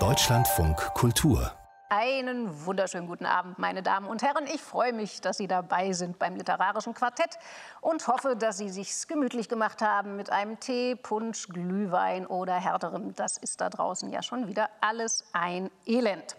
Deutschlandfunk Kultur einen wunderschönen guten Abend, meine Damen und Herren. Ich freue mich, dass Sie dabei sind beim Literarischen Quartett und hoffe, dass Sie sich gemütlich gemacht haben mit einem Tee, Punsch, Glühwein oder härterem. Das ist da draußen ja schon wieder alles ein Elend.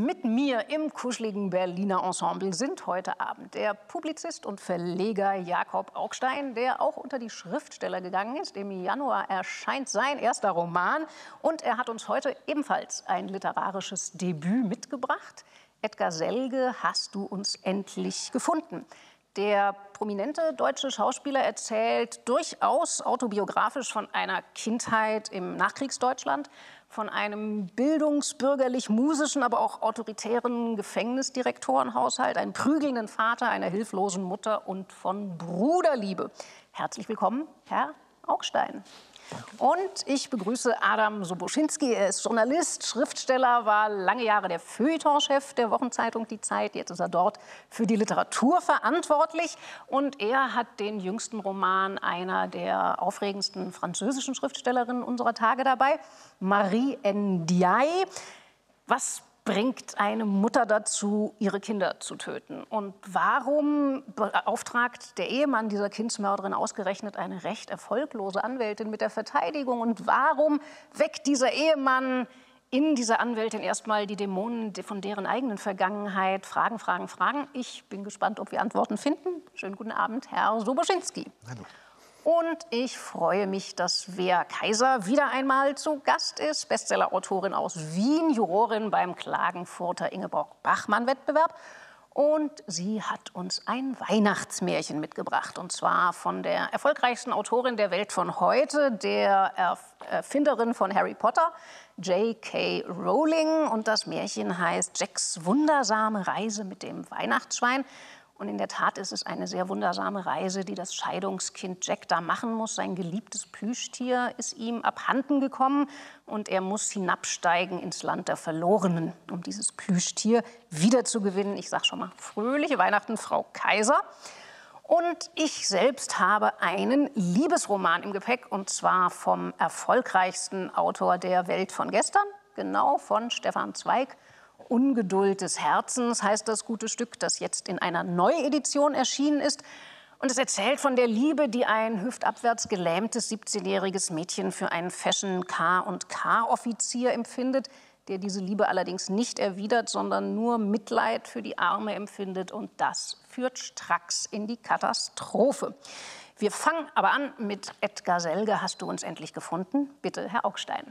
Mit mir im kuscheligen Berliner Ensemble sind heute Abend der Publizist und Verleger Jakob Augstein, der auch unter die Schriftsteller gegangen ist. Im Januar erscheint sein erster Roman und er hat uns heute ebenfalls ein literarisches Debüt mitgebracht. Edgar Selge, hast du uns endlich gefunden? Der prominente deutsche Schauspieler erzählt durchaus autobiografisch von einer Kindheit im Nachkriegsdeutschland von einem bildungsbürgerlich-musischen, aber auch autoritären Gefängnisdirektorenhaushalt, einem prügelnden Vater, einer hilflosen Mutter und von Bruderliebe. Herzlich willkommen, Herr Augstein. Und ich begrüße Adam Soboschinski. Er ist Journalist, Schriftsteller, war lange Jahre der Feuilletonchef der Wochenzeitung Die Zeit. Jetzt ist er dort für die Literatur verantwortlich. Und er hat den jüngsten Roman einer der aufregendsten französischen Schriftstellerinnen unserer Tage dabei, Marie Ndiaye. Was bringt eine Mutter dazu, ihre Kinder zu töten? Und warum beauftragt der Ehemann dieser Kindsmörderin ausgerechnet eine recht erfolglose Anwältin mit der Verteidigung? Und warum weckt dieser Ehemann in dieser Anwältin erstmal die Dämonen von deren eigenen Vergangenheit? Fragen, Fragen, Fragen. Ich bin gespannt, ob wir Antworten finden. Schönen guten Abend, Herr Soboschinski. Hallo. Und ich freue mich, dass Wea Kaiser wieder einmal zu Gast ist. Bestsellerautorin aus Wien, Jurorin beim Klagenfurter Ingeborg-Bachmann-Wettbewerb. Und sie hat uns ein Weihnachtsmärchen mitgebracht. Und zwar von der erfolgreichsten Autorin der Welt von heute, der Erfinderin von Harry Potter, J.K. Rowling. Und das Märchen heißt Jacks wundersame Reise mit dem Weihnachtsschwein. Und in der Tat ist es eine sehr wundersame Reise, die das Scheidungskind Jack da machen muss. Sein geliebtes Plüschtier ist ihm abhanden gekommen und er muss hinabsteigen ins Land der Verlorenen, um dieses Plüschtier wiederzugewinnen. Ich sage schon mal, fröhliche Weihnachten, Frau Kaiser. Und ich selbst habe einen Liebesroman im Gepäck und zwar vom erfolgreichsten Autor der Welt von gestern, genau von Stefan Zweig. Ungeduld des Herzens heißt das gute Stück, das jetzt in einer Neuedition erschienen ist. Und es erzählt von der Liebe, die ein hüftabwärts gelähmtes 17-jähriges Mädchen für einen Fashion K und K-Offizier empfindet, der diese Liebe allerdings nicht erwidert, sondern nur Mitleid für die Arme empfindet. Und das führt stracks in die Katastrophe. Wir fangen aber an mit Edgar Selge. Hast du uns endlich gefunden? Bitte, Herr Augstein.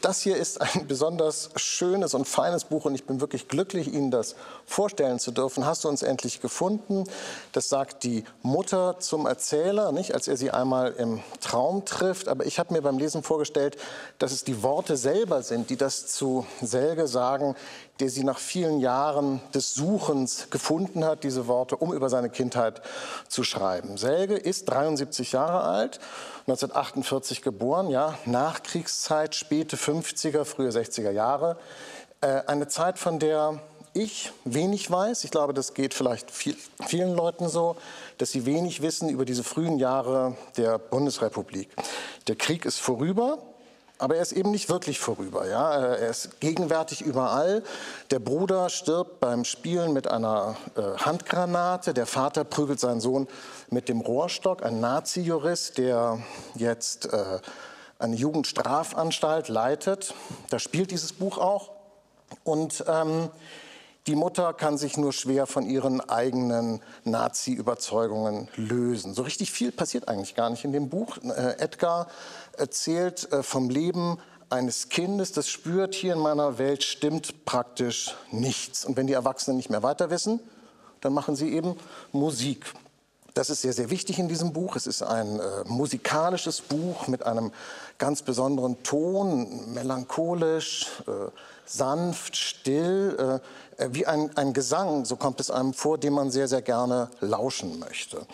Das hier ist ein besonders schönes und feines Buch und ich bin wirklich glücklich, Ihnen das vorstellen zu dürfen. Hast du uns endlich gefunden? Das sagt die Mutter zum Erzähler, nicht, als er sie einmal im Traum trifft. Aber ich habe mir beim Lesen vorgestellt, dass es die Worte selber sind, die das zu Selge sagen, der sie nach vielen Jahren des Suchens gefunden hat, diese Worte, um über seine Kindheit zu schreiben. Selge ist 73 Jahre alt, 1948 geboren, ja, Nachkriegszeit, späte 50er, frühe 60er Jahre. Äh, eine Zeit, von der ich wenig weiß. Ich glaube, das geht vielleicht viel, vielen Leuten so, dass sie wenig wissen über diese frühen Jahre der Bundesrepublik. Der Krieg ist vorüber. Aber er ist eben nicht wirklich vorüber. Ja? Er ist gegenwärtig überall. Der Bruder stirbt beim Spielen mit einer äh, Handgranate. Der Vater prügelt seinen Sohn mit dem Rohrstock. Ein Nazi-Jurist, der jetzt äh, eine Jugendstrafanstalt leitet. Da spielt dieses Buch auch. Und ähm, die Mutter kann sich nur schwer von ihren eigenen Nazi-Überzeugungen lösen. So richtig viel passiert eigentlich gar nicht in dem Buch. Äh, Edgar erzählt äh, vom Leben eines Kindes, das spürt, hier in meiner Welt stimmt praktisch nichts. Und wenn die Erwachsenen nicht mehr weiter wissen, dann machen sie eben Musik. Das ist sehr, sehr wichtig in diesem Buch. Es ist ein äh, musikalisches Buch mit einem ganz besonderen Ton, melancholisch, äh, sanft, still, äh, äh, wie ein, ein Gesang, so kommt es einem vor, dem man sehr, sehr gerne lauschen möchte.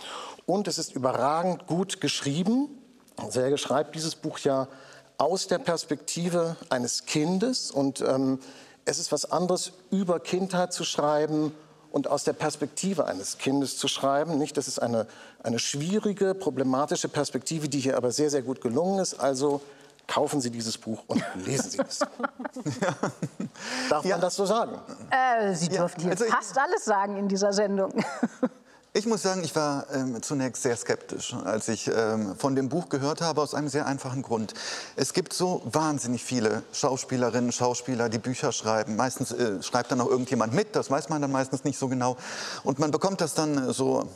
Und es ist überragend gut geschrieben. Serge schreibt dieses Buch ja aus der Perspektive eines Kindes und ähm, es ist was anderes, über Kindheit zu schreiben und aus der Perspektive eines Kindes zu schreiben. Nicht? Das ist eine, eine schwierige, problematische Perspektive, die hier aber sehr, sehr gut gelungen ist. Also kaufen Sie dieses Buch und lesen Sie es. ja. Darf man das so sagen? Äh, Sie dürfen ja, also fast alles sagen in dieser Sendung. Ich muss sagen, ich war ähm, zunächst sehr skeptisch, als ich ähm, von dem Buch gehört habe, aus einem sehr einfachen Grund. Es gibt so wahnsinnig viele Schauspielerinnen, Schauspieler, die Bücher schreiben. Meistens äh, schreibt dann auch irgendjemand mit, das weiß man dann meistens nicht so genau. Und man bekommt das dann so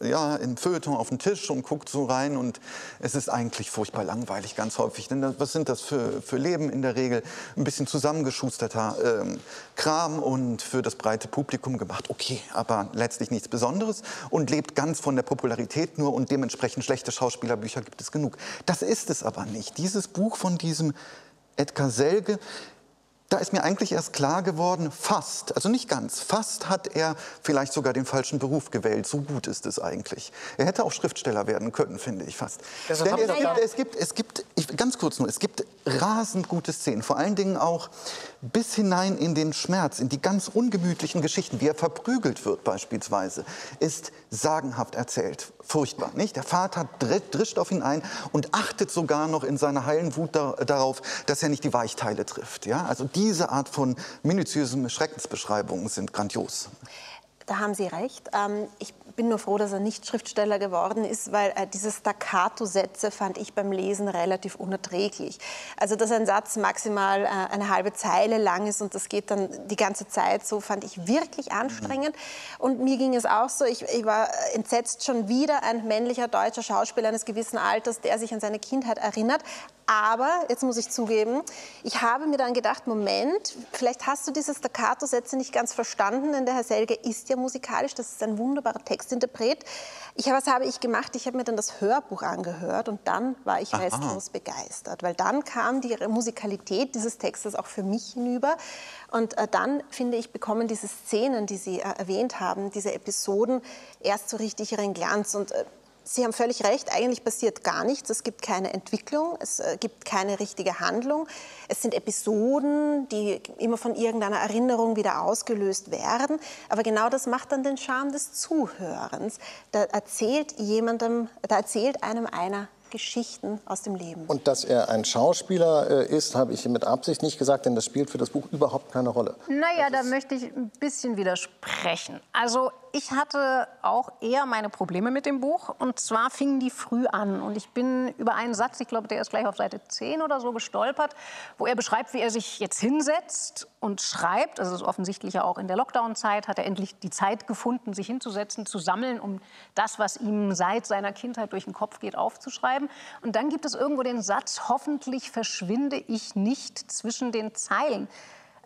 äh, ja, im Feuilleton auf den Tisch und guckt so rein und es ist eigentlich furchtbar langweilig ganz häufig. Denn was sind das für, für Leben in der Regel? Ein bisschen zusammengeschusterter äh, Kram und für das breite Publikum gemacht. Okay, aber letztlich nichts Besonderes. Besonderes und lebt ganz von der Popularität nur und dementsprechend schlechte Schauspielerbücher gibt es genug. Das ist es aber nicht. Dieses Buch von diesem Edgar Selge da ist mir eigentlich erst klar geworden, fast, also nicht ganz, fast hat er vielleicht sogar den falschen Beruf gewählt. So gut ist es eigentlich. Er hätte auch Schriftsteller werden können, finde ich fast. Denn es gibt, es gibt, es gibt ich, ganz kurz nur, es gibt rasend gute Szenen, vor allen Dingen auch bis hinein in den Schmerz, in die ganz ungemütlichen Geschichten, wie er verprügelt wird beispielsweise, ist sagenhaft erzählt. Furchtbar, nicht? Der Vater drischt auf ihn ein und achtet sogar noch in seiner heilen Wut da, darauf, dass er nicht die Weichteile trifft. Ja? Also diese Art von minutiösen Schreckensbeschreibungen sind grandios. Da haben Sie recht. Ähm, ich bin nur froh, dass er nicht Schriftsteller geworden ist, weil äh, diese Staccato-Sätze fand ich beim Lesen relativ unerträglich. Also, dass ein Satz maximal äh, eine halbe Zeile lang ist und das geht dann die ganze Zeit so, fand ich wirklich anstrengend. Mhm. Und mir ging es auch so, ich, ich war entsetzt schon wieder ein männlicher deutscher Schauspieler eines gewissen Alters, der sich an seine Kindheit erinnert. Aber, jetzt muss ich zugeben, ich habe mir dann gedacht, Moment, vielleicht hast du diese Staccato-Sätze nicht ganz verstanden, denn der Herr Selge ist ja musikalisch, das ist ein wunderbarer Textinterpret. Ich, was habe ich gemacht? Ich habe mir dann das Hörbuch angehört und dann war ich Aha. restlos begeistert, weil dann kam die Musikalität dieses Textes auch für mich hinüber. Und äh, dann, finde ich, bekommen diese Szenen, die Sie äh, erwähnt haben, diese Episoden erst so richtig ihren Glanz. Und äh, Sie haben völlig recht, eigentlich passiert gar nichts. Es gibt keine Entwicklung, es äh, gibt keine richtige Handlung. Es sind Episoden, die immer von irgendeiner Erinnerung wieder ausgelöst werden. Aber genau das macht dann den Charme des Zuhörens. Da erzählt jemandem, da erzählt einem einer Geschichten aus dem Leben. Und dass er ein Schauspieler äh, ist, habe ich mit Absicht nicht gesagt, denn das spielt für das Buch überhaupt keine Rolle. Naja, da möchte ich ein bisschen widersprechen. Also ich hatte auch eher meine Probleme mit dem Buch. Und zwar fingen die früh an. Und ich bin über einen Satz, ich glaube, der ist gleich auf Seite 10 oder so gestolpert, wo er beschreibt, wie er sich jetzt hinsetzt und schreibt. Also offensichtlich ja auch in der Lockdown-Zeit hat er endlich die Zeit gefunden, sich hinzusetzen, zu sammeln, um das, was ihm seit seiner Kindheit durch den Kopf geht, aufzuschreiben. Und dann gibt es irgendwo den Satz, hoffentlich verschwinde ich nicht zwischen den Zeilen.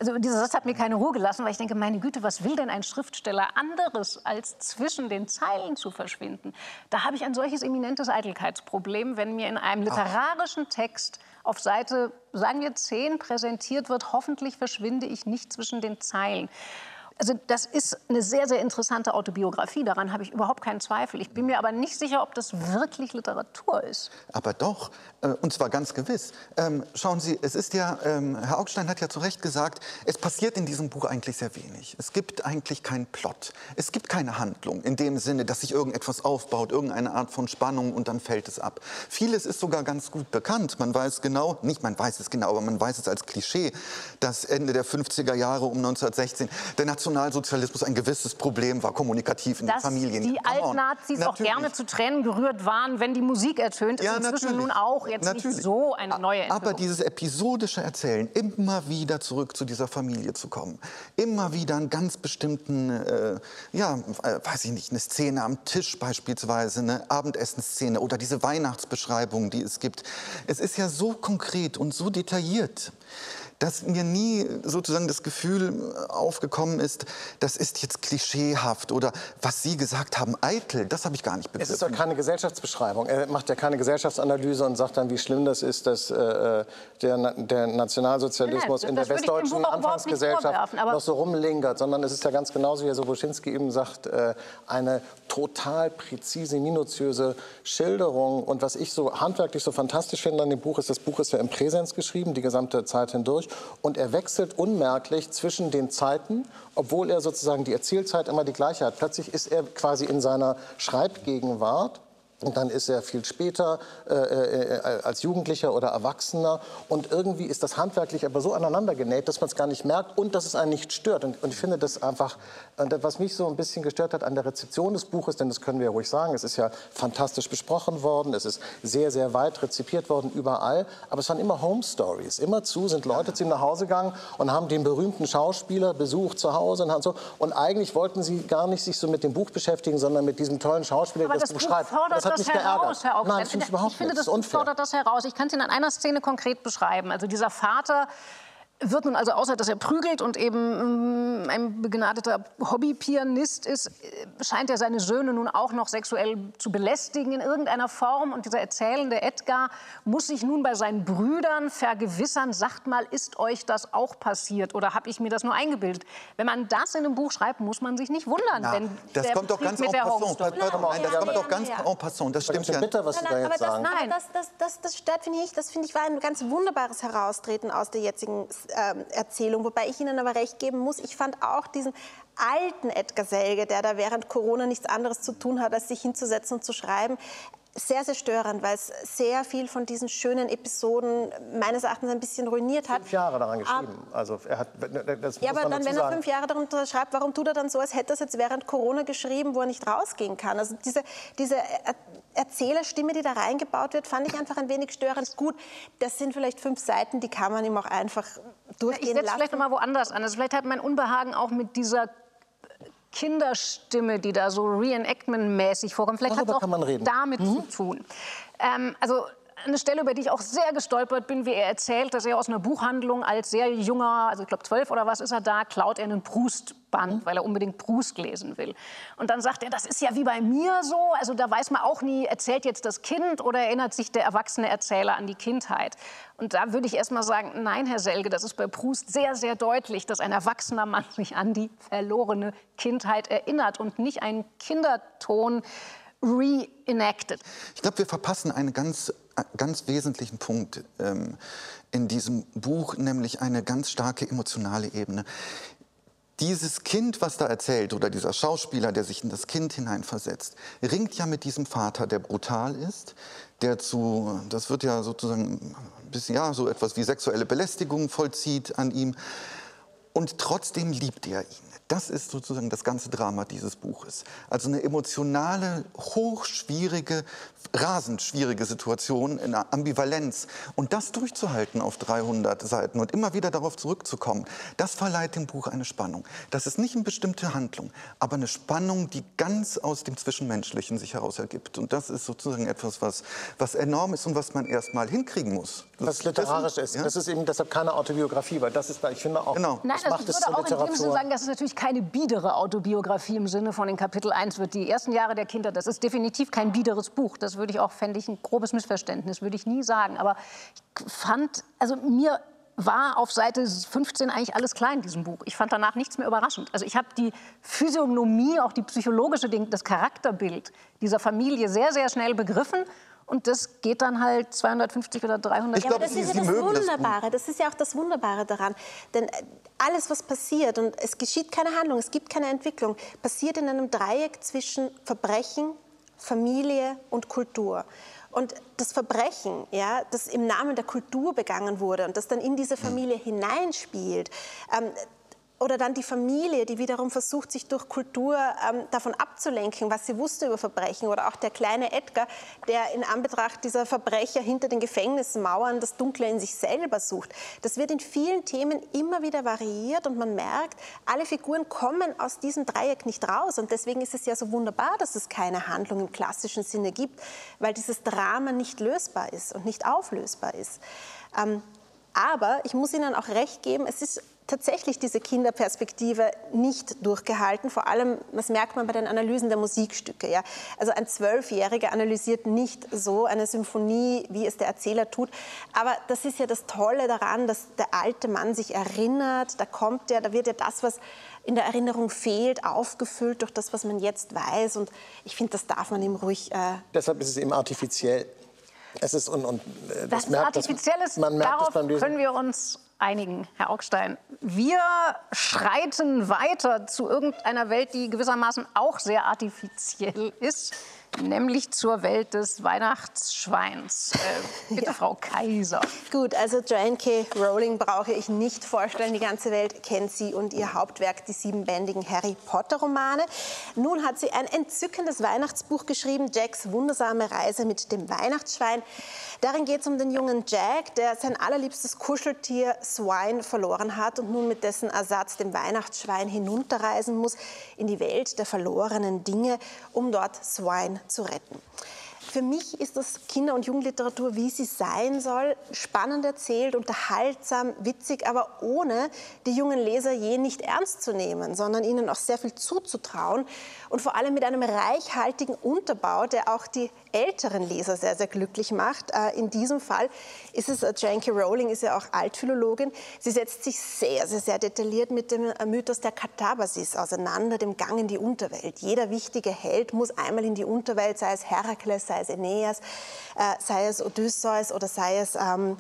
Also dieser Satz hat mir keine Ruhe gelassen, weil ich denke, meine Güte, was will denn ein Schriftsteller anderes, als zwischen den Zeilen zu verschwinden? Da habe ich ein solches eminentes Eitelkeitsproblem, wenn mir in einem literarischen Text auf Seite, sagen wir, 10 präsentiert wird, hoffentlich verschwinde ich nicht zwischen den Zeilen. Also das ist eine sehr, sehr interessante Autobiografie, daran habe ich überhaupt keinen Zweifel. Ich bin mir aber nicht sicher, ob das wirklich Literatur ist. Aber doch, äh, und zwar ganz gewiss. Ähm, schauen Sie, es ist ja, ähm, Herr Augstein hat ja zu Recht gesagt, es passiert in diesem Buch eigentlich sehr wenig. Es gibt eigentlich keinen Plot. Es gibt keine Handlung in dem Sinne, dass sich irgendetwas aufbaut, irgendeine Art von Spannung und dann fällt es ab. Vieles ist sogar ganz gut bekannt. Man weiß genau, nicht man weiß es genau, aber man weiß es als Klischee, dass Ende der 50er Jahre um 1916 der Nationalsozialismus ein gewisses Problem war, kommunikativ in dass den Familien. die Altnazis auch gerne zu Tränen gerührt waren, wenn die Musik ertönt, ist ja, inzwischen natürlich. nun auch jetzt natürlich. nicht so eine neue Entwicklung. Aber dieses episodische Erzählen, immer wieder zurück zu dieser Familie zu kommen, immer wieder einen ganz bestimmten, äh, ja, äh, weiß ich nicht, eine Szene am Tisch beispielsweise, eine Abendessensszene oder diese Weihnachtsbeschreibung, die es gibt. Es ist ja so konkret und so detailliert dass mir nie sozusagen das Gefühl aufgekommen ist, das ist jetzt klischeehaft oder was Sie gesagt haben, eitel, das habe ich gar nicht begriffen. Es ist doch keine Gesellschaftsbeschreibung. Er macht ja keine Gesellschaftsanalyse und sagt dann, wie schlimm das ist, dass äh, der, der, Nationalsozialismus Nein, in der westdeutschen Anfangsgesellschaft noch so rumlingert, sondern es ist ja ganz genauso, wie Soboschinski eben sagt, äh, eine total präzise, minutiöse Schilderung. Und was ich so handwerklich so fantastisch finde an dem Buch, ist, das Buch ist ja im Präsens geschrieben, die gesamte Zeit hindurch. Und er wechselt unmerklich zwischen den Zeiten, obwohl er sozusagen die Erzählzeit immer die gleiche hat. Plötzlich ist er quasi in seiner Schreibgegenwart und dann ist er viel später äh, äh, als Jugendlicher oder Erwachsener. Und irgendwie ist das handwerklich aber so aneinander genäht, dass man es gar nicht merkt und dass es einen nicht stört. Und, und ich finde das einfach, was mich so ein bisschen gestört hat an der Rezeption des Buches, denn das können wir ja ruhig sagen, es ist ja fantastisch besprochen worden, es ist sehr, sehr weit rezipiert worden überall. Aber es waren immer Home Stories. Immerzu sind Leute zu ihm nach Hause gegangen und haben den berühmten Schauspieler besucht zu Hause und so. Und eigentlich wollten sie gar nicht sich so mit dem Buch beschäftigen, sondern mit diesem tollen Schauspieler, der das Buch schreibt. Das das heraus, Herr Nein, das ich, ich finde, das, das fordert das heraus. Ich kann es Ihnen an einer Szene konkret beschreiben. Also dieser Vater wird nun also, außer dass er prügelt und eben mm, ein begnadeter Hobbypianist ist, äh, scheint er seine Söhne nun auch noch sexuell zu belästigen in irgendeiner Form. Und dieser erzählende Edgar muss sich nun bei seinen Brüdern vergewissern, sagt mal, ist euch das auch passiert oder habe ich mir das nur eingebildet? Wenn man das in einem Buch schreibt, muss man sich nicht wundern, Na, wenn das der kommt doch ganz mit en passant. Der Nein, das kommt doch ganz en passant. Das stimmt ja. Bitter, was Sie da jetzt sagen. Nein, das, das, das, das stört, finde ich, das finde ich war ein ganz wunderbares Heraustreten aus der jetzigen Erzählung. Wobei ich Ihnen aber recht geben muss, ich fand auch diesen alten Edgar Selge, der da während Corona nichts anderes zu tun hat, als sich hinzusetzen und zu schreiben, sehr, sehr störend, weil es sehr viel von diesen schönen Episoden meines Erachtens ein bisschen ruiniert hat. Fünf Jahre daran geschrieben. Ab, also er hat, das ja, aber dann, wenn er fünf Jahre darunter schreibt, warum tut er dann so, als hätte er es jetzt während Corona geschrieben, wo er nicht rausgehen kann? Also diese, diese Erzählerstimme, die da reingebaut wird, fand ich einfach ein wenig störend. Gut, das sind vielleicht fünf Seiten, die kann man ihm auch einfach durchgehen ich lassen. Ich vielleicht noch mal woanders an. Also vielleicht hat mein Unbehagen auch mit dieser Kinderstimme, die da so Reenactment-mäßig vorkommt. Vielleicht hat es auch damit mhm. zu tun. Ähm, also eine Stelle, über die ich auch sehr gestolpert bin, wie er erzählt, dass er aus einer Buchhandlung als sehr junger, also ich glaube zwölf oder was ist er da, klaut er einen Proust-Band, weil er unbedingt Proust lesen will. Und dann sagt er, das ist ja wie bei mir so, also da weiß man auch nie, erzählt jetzt das Kind oder erinnert sich der erwachsene Erzähler an die Kindheit. Und da würde ich erst mal sagen, nein, Herr Selge, das ist bei Proust sehr, sehr deutlich, dass ein erwachsener Mann sich an die verlorene Kindheit erinnert und nicht ein Kinderton reenacted. Ich glaube, wir verpassen einen ganz, ganz wesentlichen Punkt ähm, in diesem Buch, nämlich eine ganz starke emotionale Ebene. Dieses Kind, was da erzählt, oder dieser Schauspieler, der sich in das Kind hineinversetzt, ringt ja mit diesem Vater, der brutal ist, der zu, das wird ja sozusagen bis, ja, so etwas wie sexuelle Belästigung vollzieht an ihm. Und trotzdem liebt er ihn. Das ist sozusagen das ganze Drama dieses Buches. Also eine emotionale, hochschwierige, rasend schwierige Situation in einer Ambivalenz. Und das durchzuhalten auf 300 Seiten und immer wieder darauf zurückzukommen, das verleiht dem Buch eine Spannung. Das ist nicht eine bestimmte Handlung, aber eine Spannung, die ganz aus dem Zwischenmenschlichen sich heraus ergibt. Und das ist sozusagen etwas, was, was enorm ist und was man erst mal hinkriegen muss. Das, was literarisch ist. Ja? Das ist eben deshalb keine Autobiografie, weil das ist, ich finde auch, genau. Nein, das macht also es zur Literatur. Sinne sagen, das ist natürlich keine biedere Autobiografie im Sinne von in Kapitel 1 wird die ersten Jahre der Kinder. Das ist definitiv kein biederes Buch. Das würde ich auch, fände ich ein grobes Missverständnis, würde ich nie sagen. Aber ich fand, also mir war auf Seite 15 eigentlich alles klar in diesem Buch. Ich fand danach nichts mehr überraschend. Also ich habe die Physiognomie, auch die psychologische, das Charakterbild dieser Familie sehr, sehr schnell begriffen und das geht dann halt 250 oder 300 ich glaub, ja, aber das ist ja das Wunderbare. Das ist ja auch das Wunderbare daran. Denn äh, alles, was passiert, und es geschieht keine Handlung, es gibt keine Entwicklung, passiert in einem Dreieck zwischen Verbrechen, Familie und Kultur. Und das Verbrechen, ja, das im Namen der Kultur begangen wurde und das dann in diese Familie hineinspielt, ähm, oder dann die Familie, die wiederum versucht, sich durch Kultur ähm, davon abzulenken, was sie wusste über Verbrechen. Oder auch der kleine Edgar, der in Anbetracht dieser Verbrecher hinter den Gefängnismauern das Dunkle in sich selber sucht. Das wird in vielen Themen immer wieder variiert und man merkt, alle Figuren kommen aus diesem Dreieck nicht raus. Und deswegen ist es ja so wunderbar, dass es keine Handlung im klassischen Sinne gibt, weil dieses Drama nicht lösbar ist und nicht auflösbar ist. Ähm, aber ich muss Ihnen auch recht geben, es ist tatsächlich diese Kinderperspektive nicht durchgehalten. Vor allem, das merkt man bei den Analysen der Musikstücke. Ja. Also ein Zwölfjähriger analysiert nicht so eine Symphonie, wie es der Erzähler tut. Aber das ist ja das Tolle daran, dass der alte Mann sich erinnert. Da kommt ja, da wird ja das, was in der Erinnerung fehlt, aufgefüllt durch das, was man jetzt weiß. Und ich finde, das darf man ihm ruhig. Äh Deshalb ist es eben artifiziell. Es ist und, und äh, das, das merkt, artifizielles, man merkt darauf können wir uns einigen, Herr Augstein. Wir schreiten weiter zu irgendeiner Welt, die gewissermaßen auch sehr artifiziell ist nämlich zur Welt des Weihnachtsschweins. Äh, bitte, ja. Frau Kaiser. Gut, also Joanne K. Rowling brauche ich nicht vorstellen. Die ganze Welt kennt sie und ihr Hauptwerk, die siebenbändigen Harry Potter-Romane. Nun hat sie ein entzückendes Weihnachtsbuch geschrieben, Jacks wundersame Reise mit dem Weihnachtsschwein. Darin geht es um den jungen Jack, der sein allerliebstes Kuscheltier Swine verloren hat und nun mit dessen Ersatz, dem Weihnachtsschwein, hinunterreisen muss in die Welt der verlorenen Dinge, um dort Swine zu retten. Für mich ist das Kinder- und Jugendliteratur, wie sie sein soll, spannend erzählt, unterhaltsam, witzig, aber ohne die jungen Leser je nicht ernst zu nehmen, sondern ihnen auch sehr viel zuzutrauen und vor allem mit einem reichhaltigen Unterbau, der auch die älteren Leser sehr, sehr glücklich macht. Äh, in diesem Fall ist es, äh, Janky Rowling ist ja auch Altphilologin, sie setzt sich sehr, sehr, sehr detailliert mit dem äh, Mythos der Katabasis auseinander, dem Gang in die Unterwelt. Jeder wichtige Held muss einmal in die Unterwelt, sei es Herakles, sei es Aeneas, sei es Odysseus oder sei es... Ähm,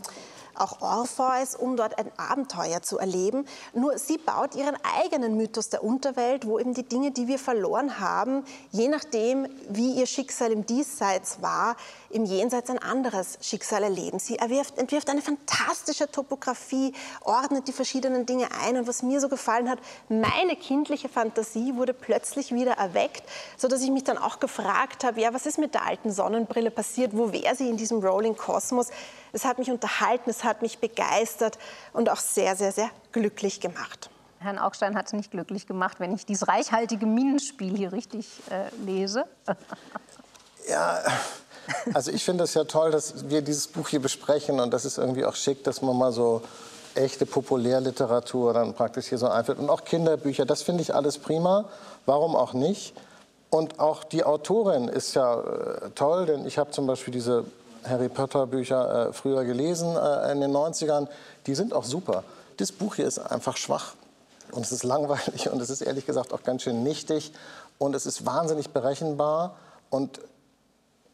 auch Orpheus, um dort ein Abenteuer zu erleben. Nur sie baut ihren eigenen Mythos der Unterwelt, wo eben die Dinge, die wir verloren haben, je nachdem, wie ihr Schicksal im Diesseits war, im Jenseits ein anderes Schicksal erleben. Sie erwirft, entwirft eine fantastische Topografie, ordnet die verschiedenen Dinge ein. Und was mir so gefallen hat, meine kindliche Fantasie wurde plötzlich wieder erweckt, sodass ich mich dann auch gefragt habe, ja, was ist mit der alten Sonnenbrille passiert? Wo wäre sie in diesem Rolling Kosmos? Es hat mich unterhalten, es hat mich begeistert und auch sehr, sehr, sehr glücklich gemacht. Herrn Augstein hat es nicht glücklich gemacht, wenn ich dieses reichhaltige Minenspiel hier richtig äh, lese. ja, also ich finde es ja toll, dass wir dieses Buch hier besprechen und das ist irgendwie auch schick, dass man mal so echte Populärliteratur dann praktisch hier so einführt und auch Kinderbücher, das finde ich alles prima. Warum auch nicht? Und auch die Autorin ist ja äh, toll, denn ich habe zum Beispiel diese Harry Potter Bücher äh, früher gelesen äh, in den 90ern. Die sind auch super. Das Buch hier ist einfach schwach. Und es ist langweilig und es ist ehrlich gesagt auch ganz schön nichtig. Und es ist wahnsinnig berechenbar. Und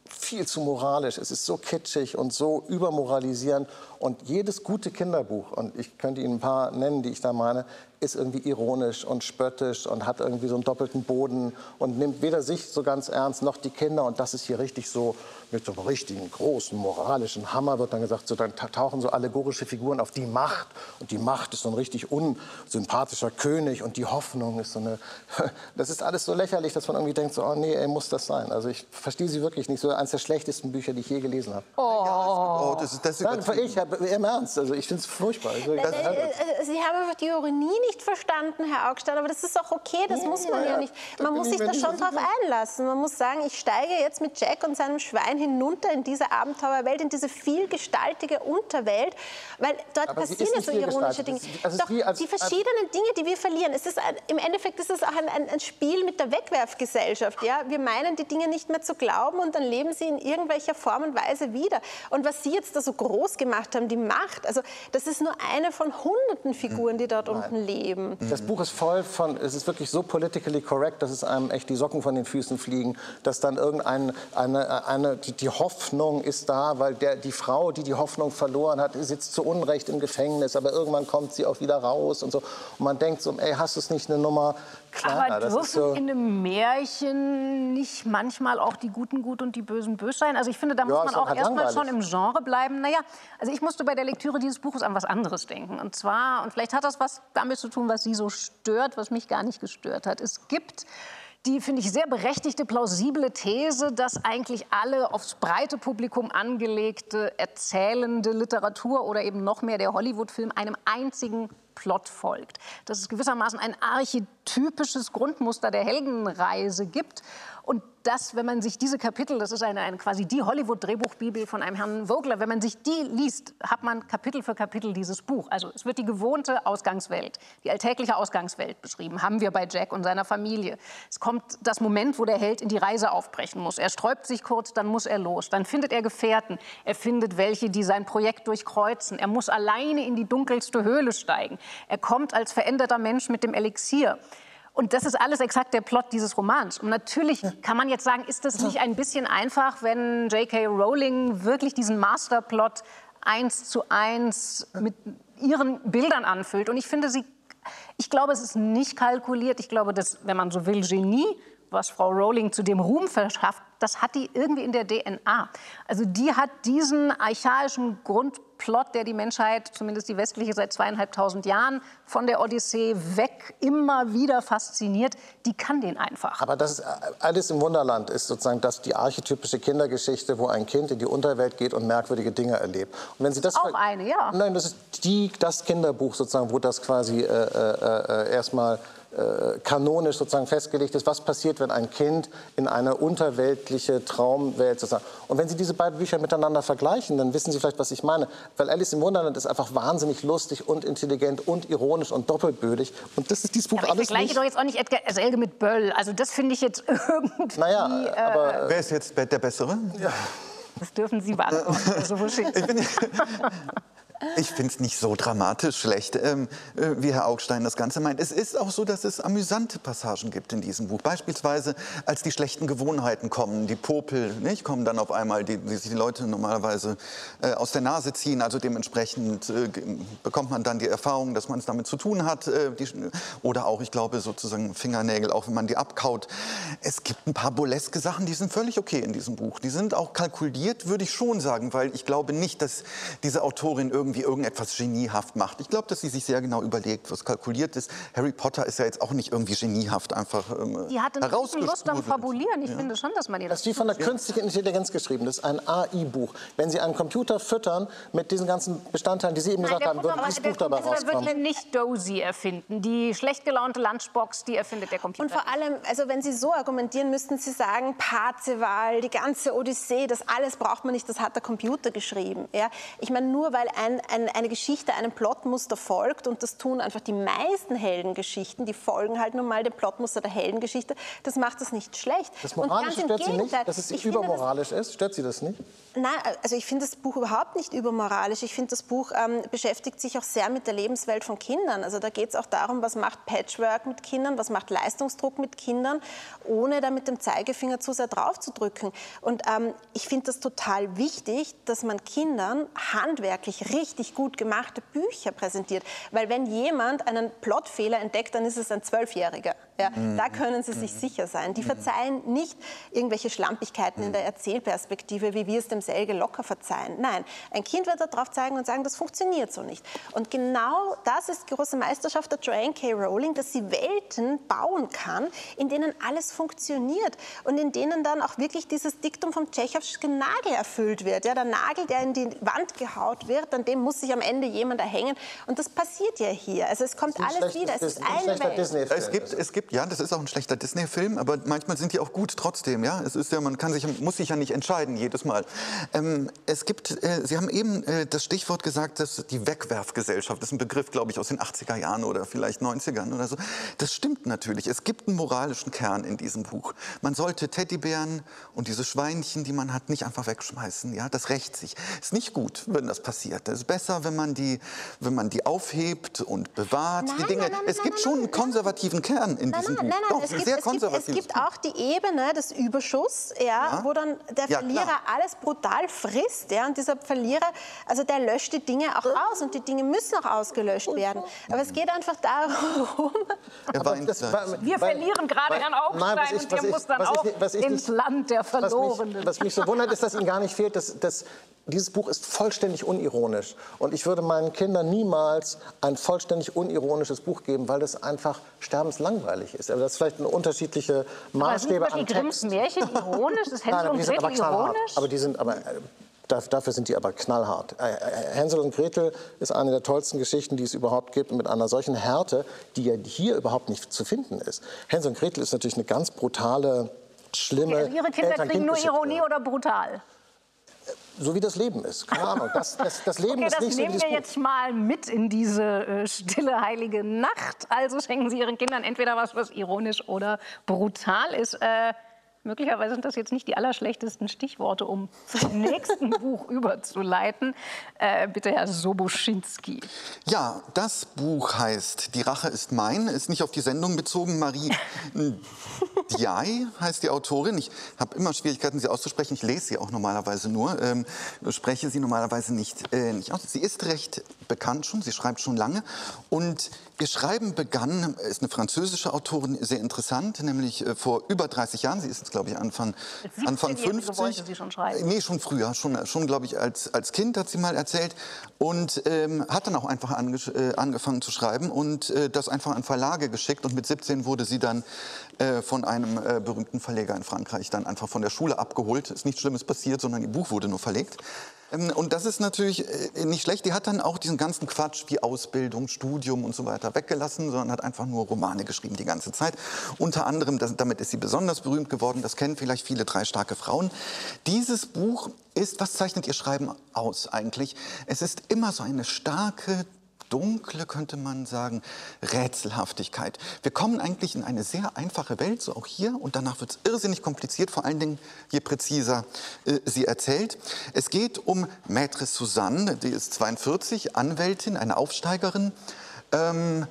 viel zu moralisch. Es ist so kitschig und so übermoralisierend. Und jedes gute Kinderbuch, und ich könnte Ihnen ein paar nennen, die ich da meine, ist irgendwie ironisch und spöttisch und hat irgendwie so einen doppelten Boden und nimmt weder sich so ganz ernst noch die Kinder. Und das ist hier richtig so mit so einem richtigen großen moralischen Hammer wird dann gesagt, so dann tauchen so allegorische Figuren auf die Macht. Und die Macht ist so ein richtig unsympathischer König und die Hoffnung ist so eine. Das ist alles so lächerlich, dass man irgendwie denkt, so, oh nee, ey, muss das sein. Also ich verstehe sie wirklich nicht. So eines der schlechtesten Bücher, die ich je gelesen habe. Oh, oh das ist das ist ich habe im Ernst. Also ich finde es furchtbar. Also, das, äh, äh, sie haben die Ironie nicht verstanden, Herr Augstein, aber das ist auch okay, das muss man ja, ja nicht. Man muss sich da schon drauf einlassen. Man muss sagen, ich steige jetzt mit Jack und seinem Schwein hinunter in diese Abenteuerwelt, in diese vielgestaltige Unterwelt, weil dort aber passieren ja so ironische Dinge. Also Doch, als, die verschiedenen Dinge, die wir verlieren, es ist ein, im Endeffekt ist es auch ein, ein, ein Spiel mit der Wegwerfgesellschaft. Ja? Wir meinen, die Dinge nicht mehr zu glauben und dann leben sie in irgendwelcher Form und Weise wieder. Und was Sie jetzt da so groß gemacht haben, die Macht, also das ist nur eine von hunderten Figuren, die dort Nein. unten leben. Das Buch ist voll von, es ist wirklich so politically correct, dass es einem echt die Socken von den Füßen fliegen, dass dann irgendeine eine, eine, die, die Hoffnung ist da, weil der, die Frau, die die Hoffnung verloren hat, sitzt zu Unrecht im Gefängnis, aber irgendwann kommt sie auch wieder raus und so. Und man denkt so, ey, hast du es nicht eine Nummer kleiner? Aber dürfen so in einem Märchen nicht manchmal auch die Guten gut und die Bösen bös sein? Also ich finde, da muss ja, man auch erstmal schon im Genre bleiben. Naja, also ich musste bei der Lektüre dieses Buches an was anderes denken. Und zwar, und vielleicht hat das was damit zu tun, was Sie so stört, was mich gar nicht gestört hat. Es gibt die, finde ich, sehr berechtigte, plausible These, dass eigentlich alle aufs breite Publikum angelegte, erzählende Literatur oder eben noch mehr der Hollywood-Film einem einzigen Plot folgt. Dass es gewissermaßen ein archetypisches Grundmuster der Heldenreise gibt und das, wenn man sich diese Kapitel, das ist eine, eine quasi die Hollywood-Drehbuchbibel von einem Herrn Vogler, wenn man sich die liest, hat man Kapitel für Kapitel dieses Buch. Also es wird die gewohnte Ausgangswelt, die alltägliche Ausgangswelt beschrieben, haben wir bei Jack und seiner Familie. Es kommt das Moment, wo der Held in die Reise aufbrechen muss. Er sträubt sich kurz, dann muss er los. Dann findet er Gefährten. Er findet welche, die sein Projekt durchkreuzen. Er muss alleine in die dunkelste Höhle steigen. Er kommt als veränderter Mensch mit dem Elixier. Und das ist alles exakt der Plot dieses Romans. Und natürlich kann man jetzt sagen, ist das nicht ein bisschen einfach, wenn J.K. Rowling wirklich diesen Masterplot eins zu eins mit ihren Bildern anfüllt. Und ich finde sie, ich glaube, es ist nicht kalkuliert. Ich glaube, dass, wenn man so will, Genie, was Frau Rowling zu dem Ruhm verschafft, das hat die irgendwie in der DNA. Also die hat diesen archaischen Grundplot, der die Menschheit, zumindest die westliche, seit zweieinhalbtausend Jahren von der Odyssee weg immer wieder fasziniert, die kann den einfach. Aber das ist, Alice im Wunderland ist sozusagen das die archetypische Kindergeschichte, wo ein Kind in die Unterwelt geht und merkwürdige Dinge erlebt. Und wenn Sie das Auch eine, ja. Nein, das ist die, das Kinderbuch sozusagen, wo das quasi äh, äh, äh erstmal äh, kanonisch sozusagen festgelegt ist, was passiert, wenn ein Kind in eine unterweltliche Traumwelt sozusagen. Und wenn Sie diese beiden Bücher miteinander vergleichen, dann wissen Sie vielleicht, was ich meine. Weil Alice im Wunderland ist einfach wahnsinnig lustig und intelligent und ironisch und doppelbödig. Und das ist dieses Buch aber alles ich vergleiche nicht. doch jetzt auch nicht Edgar Selge mit Böll. Also das finde ich jetzt irgendwie... Naja, aber... Wer ist jetzt der Bessere? Ja. Das dürfen Sie beantworten. Also, Ich finde es nicht so dramatisch schlecht, ähm, äh, wie Herr Augstein das Ganze meint. Es ist auch so, dass es amüsante Passagen gibt in diesem Buch. Beispielsweise, als die schlechten Gewohnheiten kommen, die Popel, nicht, kommen dann auf einmal, die, die sich die Leute normalerweise äh, aus der Nase ziehen. Also dementsprechend äh, bekommt man dann die Erfahrung, dass man es damit zu tun hat. Äh, die, oder auch, ich glaube, sozusagen Fingernägel, auch wenn man die abkaut. Es gibt ein paar burleske Sachen, die sind völlig okay in diesem Buch. Die sind auch kalkuliert, würde ich schon sagen, weil ich glaube nicht, dass diese Autorin irgendwie irgendwie irgendetwas geniehaft macht. Ich glaube, dass sie sich sehr genau überlegt, was kalkuliert ist. Harry Potter ist ja jetzt auch nicht irgendwie geniehaft einfach ähm, Die hatte Lust am Fabulieren. Ich ja. finde schon, dass man ihr das... Das ist wie von der künstlichen Intelligenz geschrieben. Das ist ein AI-Buch. Wenn Sie einen Computer füttern mit diesen ganzen Bestandteilen, die Sie eben gesagt haben, wird dieses Buch dabei rauskommen. wird nicht Dozy erfinden. Die schlecht gelaunte Lunchbox, die erfindet der Computer. Und vor allem, also wenn Sie so argumentieren, müssten Sie sagen, Parzival, die ganze Odyssee, das alles braucht man nicht, das hat der Computer geschrieben. Ja? Ich meine, nur weil ein ein, eine Geschichte einem Plotmuster folgt und das tun einfach die meisten Heldengeschichten, die folgen halt nun mal dem Plotmuster der Heldengeschichte, das macht das nicht schlecht. Das Moralische stört Sie nicht, dass es übermoralisch ist? Stört Sie das nicht? Nein, also ich finde das Buch überhaupt nicht übermoralisch. Ich finde, das Buch ähm, beschäftigt sich auch sehr mit der Lebenswelt von Kindern. Also da geht es auch darum, was macht Patchwork mit Kindern, was macht Leistungsdruck mit Kindern, ohne da mit dem Zeigefinger zu sehr drauf zu drücken. Und ähm, ich finde das total wichtig, dass man Kindern handwerklich richtig gut gemachte Bücher präsentiert. Weil wenn jemand einen Plotfehler entdeckt, dann ist es ein Zwölfjähriger. Ja, mhm. Da können Sie sich mhm. sicher sein. Die verzeihen nicht irgendwelche Schlampigkeiten in der Erzählperspektive, wie wir es dem Selge locker verzeihen. Nein, ein Kind wird darauf zeigen und sagen, das funktioniert so nicht. Und genau das ist die große Meisterschaft der Joanne K. Rowling, dass sie Welten bauen kann, in denen alles funktioniert und in denen dann auch wirklich dieses Diktum vom Tschechowschen Nagel erfüllt wird. Ja, der Nagel, der in die Wand gehaut wird, an dem muss sich am Ende jemand erhängen. Und das passiert ja hier. Also es kommt alles wieder. Es ist eine Welt. Es gibt, es gibt ja, das ist auch ein schlechter Disney-Film, aber manchmal sind die auch gut trotzdem. Ja, es ist ja, man kann sich, muss sich ja nicht entscheiden jedes Mal. Ähm, es gibt, äh, Sie haben eben äh, das Stichwort gesagt, dass die Wegwerfgesellschaft, das ist ein Begriff, glaube ich, aus den 80er Jahren oder vielleicht 90ern oder so. Das stimmt natürlich. Es gibt einen moralischen Kern in diesem Buch. Man sollte Teddybären und diese Schweinchen, die man hat, nicht einfach wegschmeißen. Ja, das rächt sich. Ist nicht gut, wenn das passiert. Es ist besser, wenn man die, wenn man die aufhebt und bewahrt. Nein, die Dinge. Nein, nein, es gibt schon einen konservativen Kern in Buch. Nein, nein, Doch, es, gibt, sehr es, gibt, es gibt auch die Ebene des Überschuss, ja, ja. wo dann der Verlierer ja, alles brutal frisst. Ja, und dieser Verlierer, also der löscht die Dinge auch aus und die Dinge müssen auch ausgelöscht werden. Aber es geht einfach darum. Das, wir verlieren gerade Herrn Augstein und der muss dann auch ins Land der Verlorenen. Was mich, was mich so wundert, ist, dass Ihnen gar nicht fehlt, dass, dass dieses Buch ist vollständig unironisch. Und ich würde meinen Kindern niemals ein vollständig unironisches Buch geben, weil das einfach sterbenslangweilig ist. Aber das ist vielleicht eine unterschiedliche Maßstäbe aber sind an Text. Märchen ironisch? Ist Hänsel und Gretel ironisch? Aber die sind aber... Äh, dafür sind die aber knallhart. Äh, äh, Hänsel und Gretel ist eine der tollsten Geschichten, die es überhaupt gibt, mit einer solchen Härte, die ja hier überhaupt nicht zu finden ist. Hänsel und Gretel ist natürlich eine ganz brutale, schlimme. Okay, also Ihre Kinder kriegen nur Ironie oder brutal? So wie das Leben ist. Keine Ahnung. Das, das, das Leben okay, ist nicht so nehmen wir jetzt mal mit in diese äh, stille heilige Nacht. Also schenken Sie Ihren Kindern entweder was, was ironisch oder brutal ist. Äh, Möglicherweise sind das jetzt nicht die allerschlechtesten Stichworte, um zum nächsten Buch überzuleiten. Äh, bitte, Herr Soboschinski. Ja, das Buch heißt Die Rache ist mein, ist nicht auf die Sendung bezogen. Marie Diai heißt die Autorin. Ich habe immer Schwierigkeiten, sie auszusprechen. Ich lese sie auch normalerweise nur, ähm, spreche sie normalerweise nicht, äh, nicht aus. Sie ist recht bekannt schon, sie schreibt schon lange. Und ihr Schreiben begann, ist eine französische Autorin, sehr interessant, nämlich äh, vor über 30 Jahren. Sie ist, glaube ich, Anfang, Anfang 50. Wollte sie schon schreiben? Nee, schon früher. Schon, schon glaube ich, als, als Kind hat sie mal erzählt. Und ähm, hat dann auch einfach ange, äh, angefangen zu schreiben und äh, das einfach an Verlage geschickt. Und mit 17 wurde sie dann äh, von einem äh, berühmten Verleger in Frankreich dann einfach von der Schule abgeholt. Ist nichts Schlimmes passiert, sondern ihr Buch wurde nur verlegt. Ähm, und das ist natürlich äh, nicht schlecht. Die hat dann auch diesen ganzen Quatsch wie Ausbildung, Studium und so weiter weggelassen, sondern hat einfach nur Romane geschrieben die ganze Zeit. Unter anderem, damit ist sie besonders berühmt geworden, das kennen vielleicht viele, drei starke Frauen. Dieses Buch ist, was zeichnet ihr Schreiben aus eigentlich? Es ist immer so eine starke, dunkle, könnte man sagen, Rätselhaftigkeit. Wir kommen eigentlich in eine sehr einfache Welt, so auch hier, und danach wird es irrsinnig kompliziert, vor allen Dingen je präziser äh, sie erzählt. Es geht um Maître Suzanne, die ist 42, Anwältin, eine Aufsteigerin. Ähm,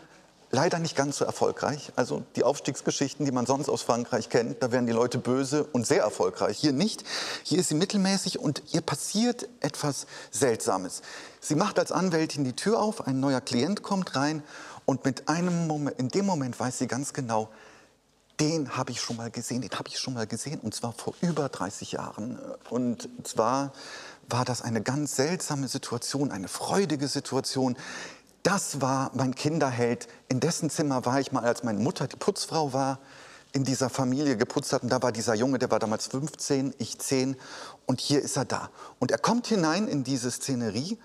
leider nicht ganz so erfolgreich. Also die Aufstiegsgeschichten, die man sonst aus Frankreich kennt, da werden die Leute böse und sehr erfolgreich. Hier nicht. Hier ist sie mittelmäßig und ihr passiert etwas Seltsames. Sie macht als Anwältin die Tür auf, ein neuer Klient kommt rein und mit einem Moment, in dem Moment weiß sie ganz genau, den habe ich schon mal gesehen, den habe ich schon mal gesehen und zwar vor über 30 Jahren. Und zwar war das eine ganz seltsame Situation, eine freudige Situation. Das war mein Kinderheld. In dessen Zimmer war ich mal, als meine Mutter die Putzfrau war, in dieser Familie geputzt hat. Und da war dieser Junge, der war damals 15, ich 10. Und hier ist er da. Und er kommt hinein in diese Szenerie.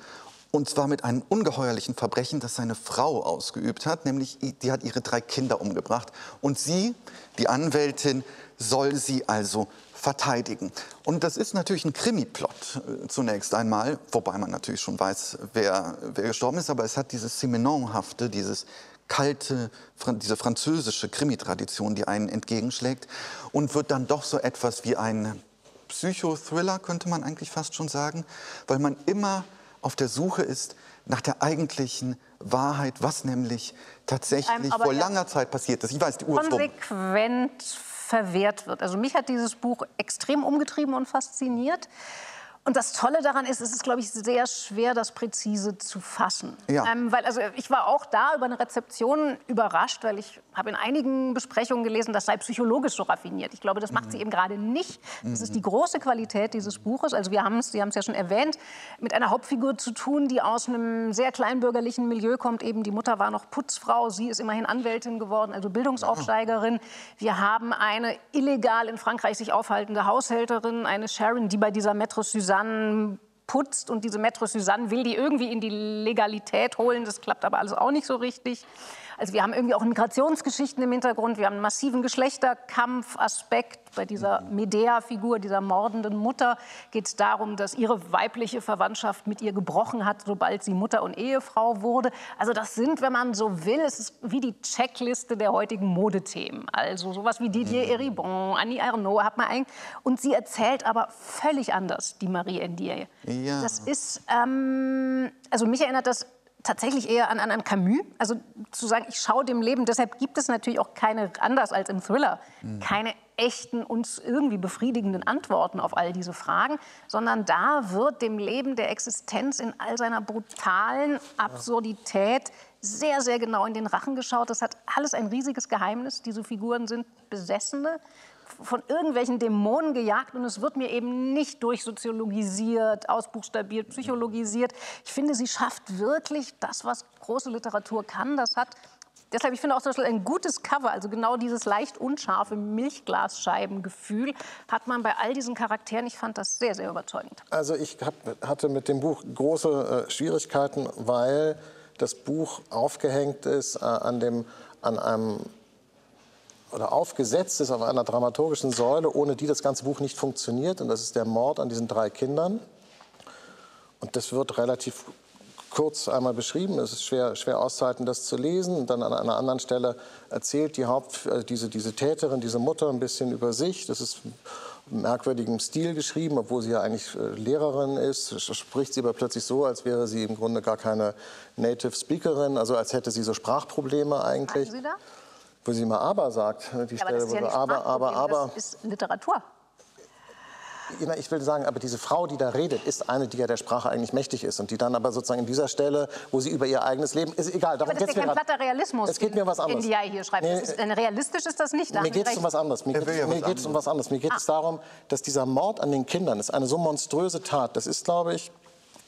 Und zwar mit einem ungeheuerlichen Verbrechen, das seine Frau ausgeübt hat. Nämlich, die hat ihre drei Kinder umgebracht. Und sie, die Anwältin, soll sie also verteidigen. Und das ist natürlich ein Krimi-Plot äh, zunächst einmal, wobei man natürlich schon weiß, wer, wer gestorben ist, aber es hat dieses Simenonhafte, dieses kalte, diese französische Krimi-Tradition, die einen entgegenschlägt und wird dann doch so etwas wie ein Psychothriller, könnte man eigentlich fast schon sagen, weil man immer auf der Suche ist nach der eigentlichen Wahrheit, was nämlich tatsächlich vor langer Zeit passiert ist. Ich weiß, die Uhr Konsequent verwehrt wird. Also mich hat dieses Buch extrem umgetrieben und fasziniert. Und das Tolle daran ist, es ist, glaube ich, sehr schwer, das präzise zu fassen. Ja. Ähm, weil also ich war auch da über eine Rezeption überrascht, weil ich habe in einigen Besprechungen gelesen, das sei psychologisch so raffiniert. Ich glaube, das macht mhm. sie eben gerade nicht. Das mhm. ist die große Qualität dieses Buches. Also wir haben es, Sie haben es ja schon erwähnt, mit einer Hauptfigur zu tun, die aus einem sehr kleinbürgerlichen Milieu kommt. Eben die Mutter war noch Putzfrau, sie ist immerhin Anwältin geworden, also Bildungsaufsteigerin. Wir haben eine illegal in Frankreich sich aufhaltende Haushälterin, eine Sharon, die bei dieser Maître Suzanne Suzanne putzt und diese Maître Suzanne will die irgendwie in die Legalität holen. Das klappt aber alles auch nicht so richtig. Also wir haben irgendwie auch Migrationsgeschichten im Hintergrund, wir haben einen massiven Geschlechterkampfaspekt. Bei dieser Medea-Figur, dieser mordenden Mutter, geht es darum, dass ihre weibliche Verwandtschaft mit ihr gebrochen hat, sobald sie Mutter und Ehefrau wurde. Also das sind, wenn man so will, es ist wie die Checkliste der heutigen Modethemen. Also sowas wie Didier Eribon, Annie Ernaux hat man eigentlich. Und sie erzählt aber völlig anders, die Marie Endier. Ja. Das ist, ähm, also mich erinnert das tatsächlich eher an, an, an Camus. Also zu sagen, ich schaue dem Leben, deshalb gibt es natürlich auch keine, anders als im Thriller, mhm. keine echten, uns irgendwie befriedigenden Antworten auf all diese Fragen, sondern da wird dem Leben der Existenz in all seiner brutalen Absurdität sehr, sehr genau in den Rachen geschaut. Das hat alles ein riesiges Geheimnis. Diese Figuren sind Besessene von irgendwelchen Dämonen gejagt und es wird mir eben nicht durchsoziologisiert, ausbuchstabiert, psychologisiert. Ich finde, sie schafft wirklich das, was große Literatur kann. Das hat Deshalb, ich finde auch zum Beispiel ein gutes Cover, also genau dieses leicht unscharfe Milchglasscheibengefühl, hat man bei all diesen Charakteren. Ich fand das sehr, sehr überzeugend. Also ich hab, hatte mit dem Buch große äh, Schwierigkeiten, weil das Buch aufgehängt ist äh, an, dem, an einem oder aufgesetzt ist auf einer dramaturgischen Säule, ohne die das ganze Buch nicht funktioniert. Und das ist der Mord an diesen drei Kindern. Und das wird relativ kurz einmal beschrieben. Es ist schwer, schwer auszuhalten, das zu lesen. Und dann an einer anderen Stelle erzählt die Haupt, äh, diese, diese Täterin, diese Mutter ein bisschen über sich. Das ist merkwürdigem Stil geschrieben, obwohl sie ja eigentlich äh, Lehrerin ist, spricht sie aber plötzlich so, als wäre sie im Grunde gar keine Native Speakerin, also als hätte sie so Sprachprobleme eigentlich. Sagen Sie da? Wo sie immer aber sagt, die Ja, aber das ist ja wo nicht sie aber, aber, aber. Das ist Literatur. Ja, Ich will sagen, aber diese Frau, die da redet, ist eine, die ja der Sprache eigentlich mächtig ist und die dann aber sozusagen in dieser Stelle, wo sie über ihr eigenes Leben, ist egal, darum Aber das ist ja mir kein grad. platter Realismus, Es geht mir was den anderes. die ja hier schreibt. Nee, ist, äh, realistisch ist das nicht. da Mir geht es um was anderes. Mir geht ja es um was anderes. Mir geht es darum, dass dieser Mord an den Kindern ist eine so monströse Tat. Das ist, glaube ich,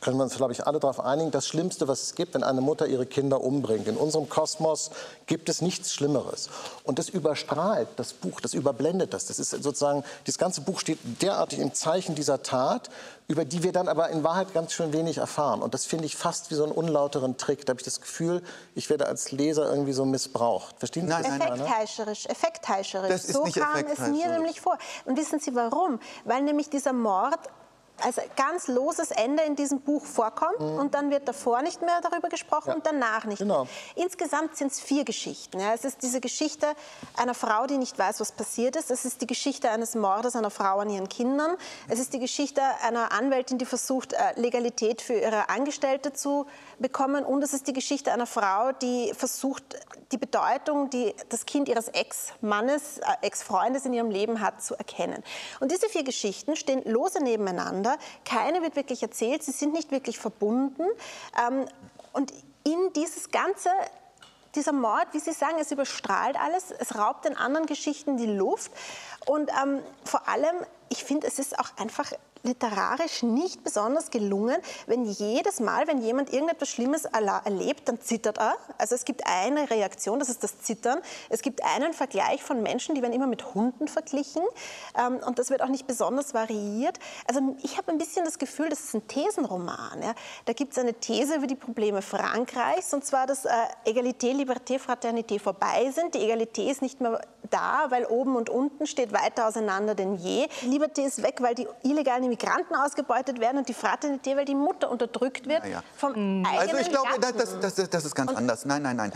können wir uns, glaube ich, alle darauf einigen, das Schlimmste, was es gibt, wenn eine Mutter ihre Kinder umbringt. In unserem Kosmos gibt es nichts Schlimmeres. Und das überstrahlt das Buch, das überblendet das. Das ist sozusagen, dieses ganze Buch steht derartig im Zeichen dieser Tat, über die wir dann aber in Wahrheit ganz schön wenig erfahren. Und das finde ich fast wie so einen unlauteren Trick. Da habe ich das Gefühl, ich werde als Leser irgendwie so missbraucht. Verstehen Sie Nein, das? nein. Effektheischerisch, effektheischerisch. Das ist so nicht kam es mir nämlich vor. Und wissen Sie warum? Weil nämlich dieser Mord als ganz loses Ende in diesem Buch vorkommt und dann wird davor nicht mehr darüber gesprochen und danach nicht Genau. Insgesamt sind es vier Geschichten. Ja. Es ist diese Geschichte einer Frau, die nicht weiß, was passiert ist. Es ist die Geschichte eines Mordes einer Frau an ihren Kindern. Es ist die Geschichte einer Anwältin, die versucht, äh, Legalität für ihre Angestellte zu bekommen. Und es ist die Geschichte einer Frau, die versucht, die Bedeutung, die das Kind ihres Ex-Mannes, äh, Ex-Freundes in ihrem Leben hat, zu erkennen. Und diese vier Geschichten stehen lose nebeneinander. Keine wird wirklich erzählt, sie sind nicht wirklich verbunden. Ähm, und in dieses ganze dieser Mord, wie Sie sagen, es überstrahlt alles, es raubt den anderen Geschichten die Luft. Und ähm, vor allem, ich finde, es ist auch einfach literarisch nicht besonders gelungen, wenn jedes Mal, wenn jemand irgendetwas Schlimmes erlebt, dann zittert er. Also es gibt eine Reaktion, das ist das Zittern. Es gibt einen Vergleich von Menschen, die werden immer mit Hunden verglichen. Ähm, und das wird auch nicht besonders variiert. Also ich habe ein bisschen das Gefühl, das ist ein Thesenroman. Ja. Da gibt es eine These über die Probleme Frankreichs, und zwar, dass äh, Egalité, Liberté, Fraternité vorbei sind. Die Egalité ist nicht mehr da, weil oben und unten steht weiter auseinander denn je. Liberté ist weg, weil die illegalen Immigranten ausgebeutet werden und die Fraternité, weil die Mutter unterdrückt wird Ja, ja. vom eigenen Also ich glaube, das, das, das, das ist ganz anders. Nein, nein, nein.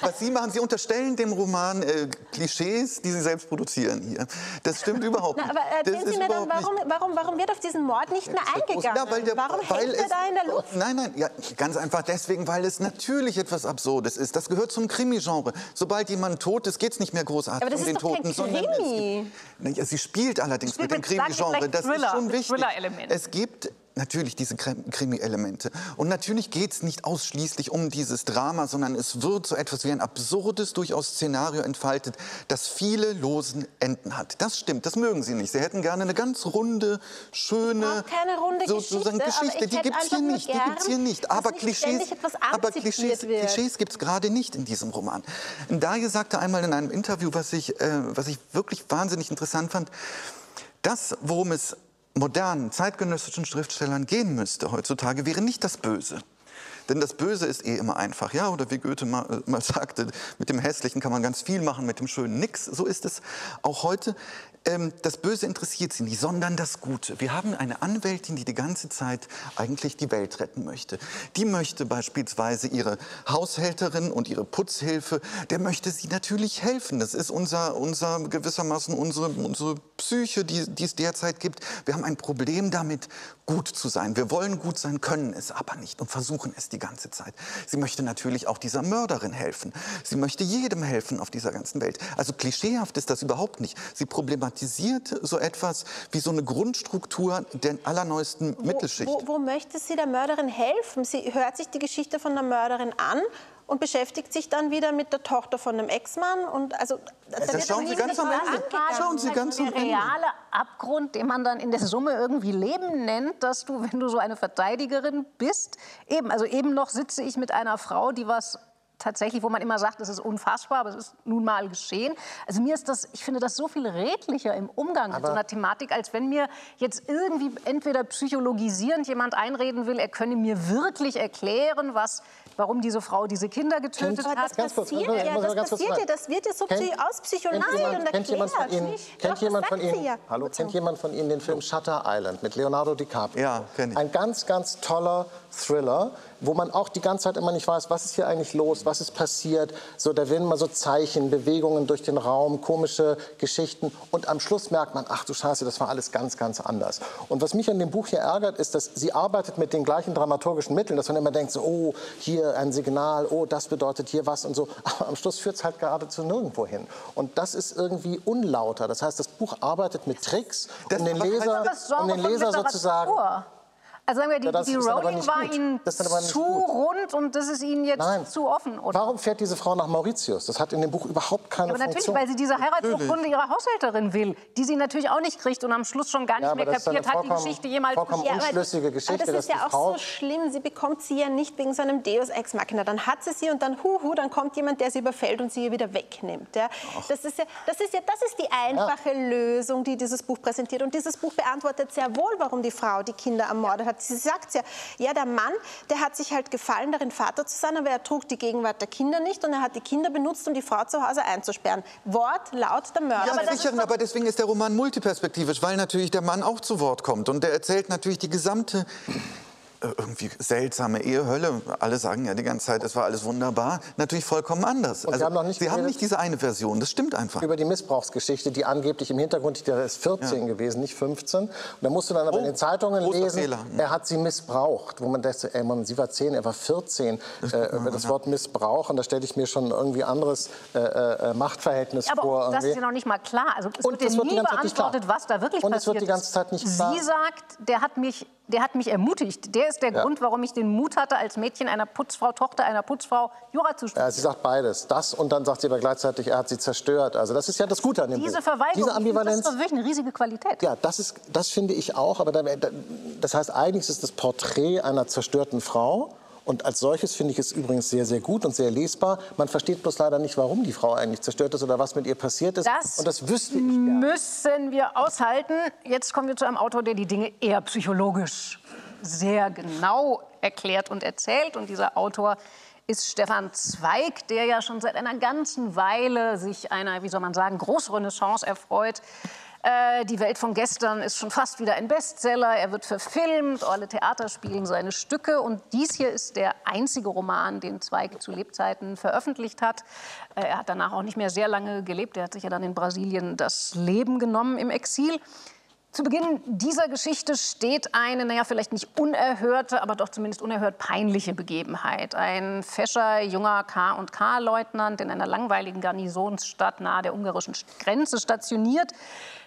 Was Sie machen, Sie unterstellen dem Roman äh, Klischees, die Sie selbst produzieren hier. Das stimmt überhaupt Na, nicht. aber Das erzählen Sie ist mir dann, warum, warum, warum wird auf diesen Mord nicht mehr eingegangen? Ja, weil der, warum weil hängt er da in der Luft? Nein, nein, ja, ganz einfach deswegen, weil es natürlich etwas Absurdes ist. Das gehört zum Krimi-Genre. Sobald jemand tot ist, geht es nicht mehr großartig Aber das um ist den doch kein Toten, sondern es Krimi. Na ja, sie spielt allerdings Spielt mit dem mit- Sie Krimi-Genre. Das ist schon wichtig. Thriller-Element. Es gibt natürlich diese Krim- Krimi-Elemente. Und natürlich geht es nicht ausschließlich um dieses Drama, sondern es wird so etwas wie ein absurdes, durchaus Szenario entfaltet, das viele losen Enden hat. Das stimmt, das mögen Sie nicht. Sie hätten gerne eine ganz runde, schöne, keine runde sozusagen Geschichte, aber Geschichte. ich Die gibt es hier nicht. Die gern, gibt's hier nicht. Aber nicht Klischees, aber Klischees, wird. Klischees gibt es gerade nicht in diesem Roman. Daje sagte einmal in einem Interview, was ich, äh, was ich wirklich wahnsinnig interessant fand, das, worum es modernen, zeitgenössischen Schriftstellern gehen müsste heutzutage, wäre nicht das Böse. Denn das Böse ist eh immer einfach, ja? Oder wie Goethe mal, äh, mal sagte, mit dem Hässlichen kann man ganz viel machen, mit dem Schönen nix. So ist es auch heute. Ähm, das Böse interessiert sie nicht, sondern das Gute. Wir haben eine Anwältin, die die ganze Zeit eigentlich die Welt retten möchte. Die möchte beispielsweise ihre Haushälterin und ihre Putzhilfe, der möchte sie natürlich helfen. Das ist unser, unser gewissermaßen unsere, unsere Psyche, die, die es derzeit gibt. Wir haben ein Problem damit, gut zu sein. Wir wollen gut sein, können es aber nicht und versuchen es die ganze Zeit. Sie möchte natürlich auch dieser Mörderin helfen. Sie möchte jedem helfen auf dieser ganzen Welt. Also klischeehaft ist das überhaupt nicht. Sie problematisiert so etwas wie so eine Grundstruktur der allerneuesten Mittelschicht. Wo, wo möchte sie der Mörderin helfen? Sie hört sich die Geschichte von der Mörderin an und beschäftigt sich dann wieder mit der Tochter von einem Ex-Mann. Und also, da Das wird schauen Sie nie ganz am Ende. Schauen Sie ganz am der reale Abgrund, den man dann in der Summe irgendwie Leben nennt, dass du, wenn du so eine Verteidigerin bist, eben, also eben noch sitze ich mit einer Frau, die was tatsächlich, wo man immer sagt, es ist unfassbar, aber es ist nun mal geschehen. Also mir ist das, ich finde das so viel redlicher im Umgang mit so einer Thematik, als wenn mir jetzt irgendwie entweder psychologisierend jemand einreden will, er könne mir wirklich erklären, was, warum diese Frau diese Kinder getötet Aber hat. das Ganz kurz, passiert ich- ja, das ganz kurz passiert ja, das wird ja so Kennt- kennt jemand, und kennt jemand von. Ihnen, kennt jemand das von Ihnen, hallo, kennt jemand von Ihnen den Film Shutter Island mit Leonardo DiCaprio? Ja, kenn ich. Ein ganz, ganz toller Thriller, wo man auch die ganze Zeit immer nicht weiß, was ist hier eigentlich los, was ist passiert. So, da werden mal so Zeichen, Bewegungen durch den Raum, komische Geschichten und am Schluss merkt man, ach du Scheiße, das war alles ganz, ganz anders. Und was mich an dem Buch hier ärgert, ist, dass sie arbeitet mit den gleichen dramaturgischen Mitteln, dass man immer denkt, so, oh, hier ein Signal, oh, das bedeutet hier was und so. Aber am Schluss führt es halt geradezu nirgendwo hin. Und das ist irgendwie unlauter. Das heißt, das Buch arbeitet mit Tricks, Das- um den Leser, um den Leser sozusagen Also sagen wir, die, Ja, die aber Rowling war gut. Ihnen aber zu gut. rund und das ist Ihnen jetzt Nein. zu offen, oder? Warum fährt diese Frau nach Mauritius? Das hat in dem Buch überhaupt keine Aber natürlich, Funktion. weil sie diese Heiratsurkunde ihrer Haushälterin will, die sie natürlich auch nicht kriegt und am Schluss schon gar nicht Ja, aber mehr das ist eine kapiert hat, die Geschichte jemals vollkommen aber- unschlüssige Geschichte, Aber das ist ja auch Frau- so schlimm. Sie bekommt sie ja nicht wegen so einem Deus Ex Machina. Dann hat sie sie und dann huhu, dann kommt jemand, der sie überfällt und sie ihr wieder wegnimmt. Ja? Das, ist ja, das, ist ja, das ist die einfache Lösung, die dieses Buch präsentiert. Und dieses Buch beantwortet sehr wohl, warum die Frau die Kinder ermordet hat. Sie sagt ja, ja, der Mann, der hat sich halt gefallen, darin Vater zu sein, aber er trug die Gegenwart der Kinder nicht und er hat die Kinder benutzt, um die Frau zu Hause einzusperren. Wort laut der Mörder. Ja, Aber sicher, ist doch- aber deswegen ist der Roman multiperspektivisch, weil natürlich der Mann auch zu Wort kommt. Und der erzählt natürlich die gesamte irgendwie seltsame Ehehölle. Alle sagen ja die ganze Zeit, es war alles wunderbar. Natürlich vollkommen anders. Also, Und wir haben noch nicht Sie haben nicht diese eine Version, das stimmt einfach. über die Missbrauchsgeschichte, die angeblich im Hintergrund, der ist 14 gewesen, nicht 15. Und da musst du dann aber Oh, in den Zeitungen lesen, Fehler. er hat sie missbraucht. Wo man dachte, ey, Mann, sie war 10, er war 14. Das, äh, das Wort missbrauchen, da stelle ich mir schon irgendwie anderes äh, äh, Machtverhältnis Aber vor. auch das ist ja noch nicht mal klar. Also es Und wird ja es wird die nie ganze Zeit nicht klar. beantwortet, was da wirklich Und es passiert wird die ganze Zeit nicht klar. Sie sagt, der hat mich, der hat mich ermutigt. Der ist der Ja. Grund, warum ich den Mut hatte, als Mädchen einer Putzfrau, Tochter einer Putzfrau, Jura zu studieren. Ja, sie sagt beides. Das und dann sagt sie aber gleichzeitig, er hat sie zerstört. Also das ist ja das Gute an dem Diese Buch. Verweigerung, Diese finde, das Ambivalenz. ist wirklich eine riesige Qualität. Ja, das, ist, das finde ich auch. Aber da, da, das heißt, eigentlich ist es das Porträt einer zerstörten Frau. Und als solches finde ich es übrigens sehr, sehr gut und sehr lesbar. Man versteht bloß leider nicht, warum die Frau eigentlich zerstört ist oder was mit ihr passiert ist. Das und das wüsste ich gerne. müssen wir aushalten. Jetzt kommen wir zu einem Autor, der die Dinge eher psychologisch sehr genau erklärt und erzählt. Und dieser Autor ist Stefan Zweig, der ja schon seit einer ganzen Weile sich einer, wie soll man sagen, Großrenaissance erfreut. Äh, Die Welt von gestern ist schon fast wieder ein Bestseller. Er wird verfilmt, alle Theater spielen seine Stücke. Und dies hier ist der einzige Roman, den Zweig zu Lebzeiten veröffentlicht hat. Äh, Er hat danach auch nicht mehr sehr lange gelebt. Er hat sich ja dann in Brasilien das Leben genommen im Exil. Zu Beginn dieser Geschichte steht eine, naja, vielleicht nicht unerhörte, aber doch zumindest unerhört peinliche Begebenheit. Ein fescher, junger K&K-Leutnant in einer langweiligen Garnisonsstadt nahe der ungarischen Grenze stationiert,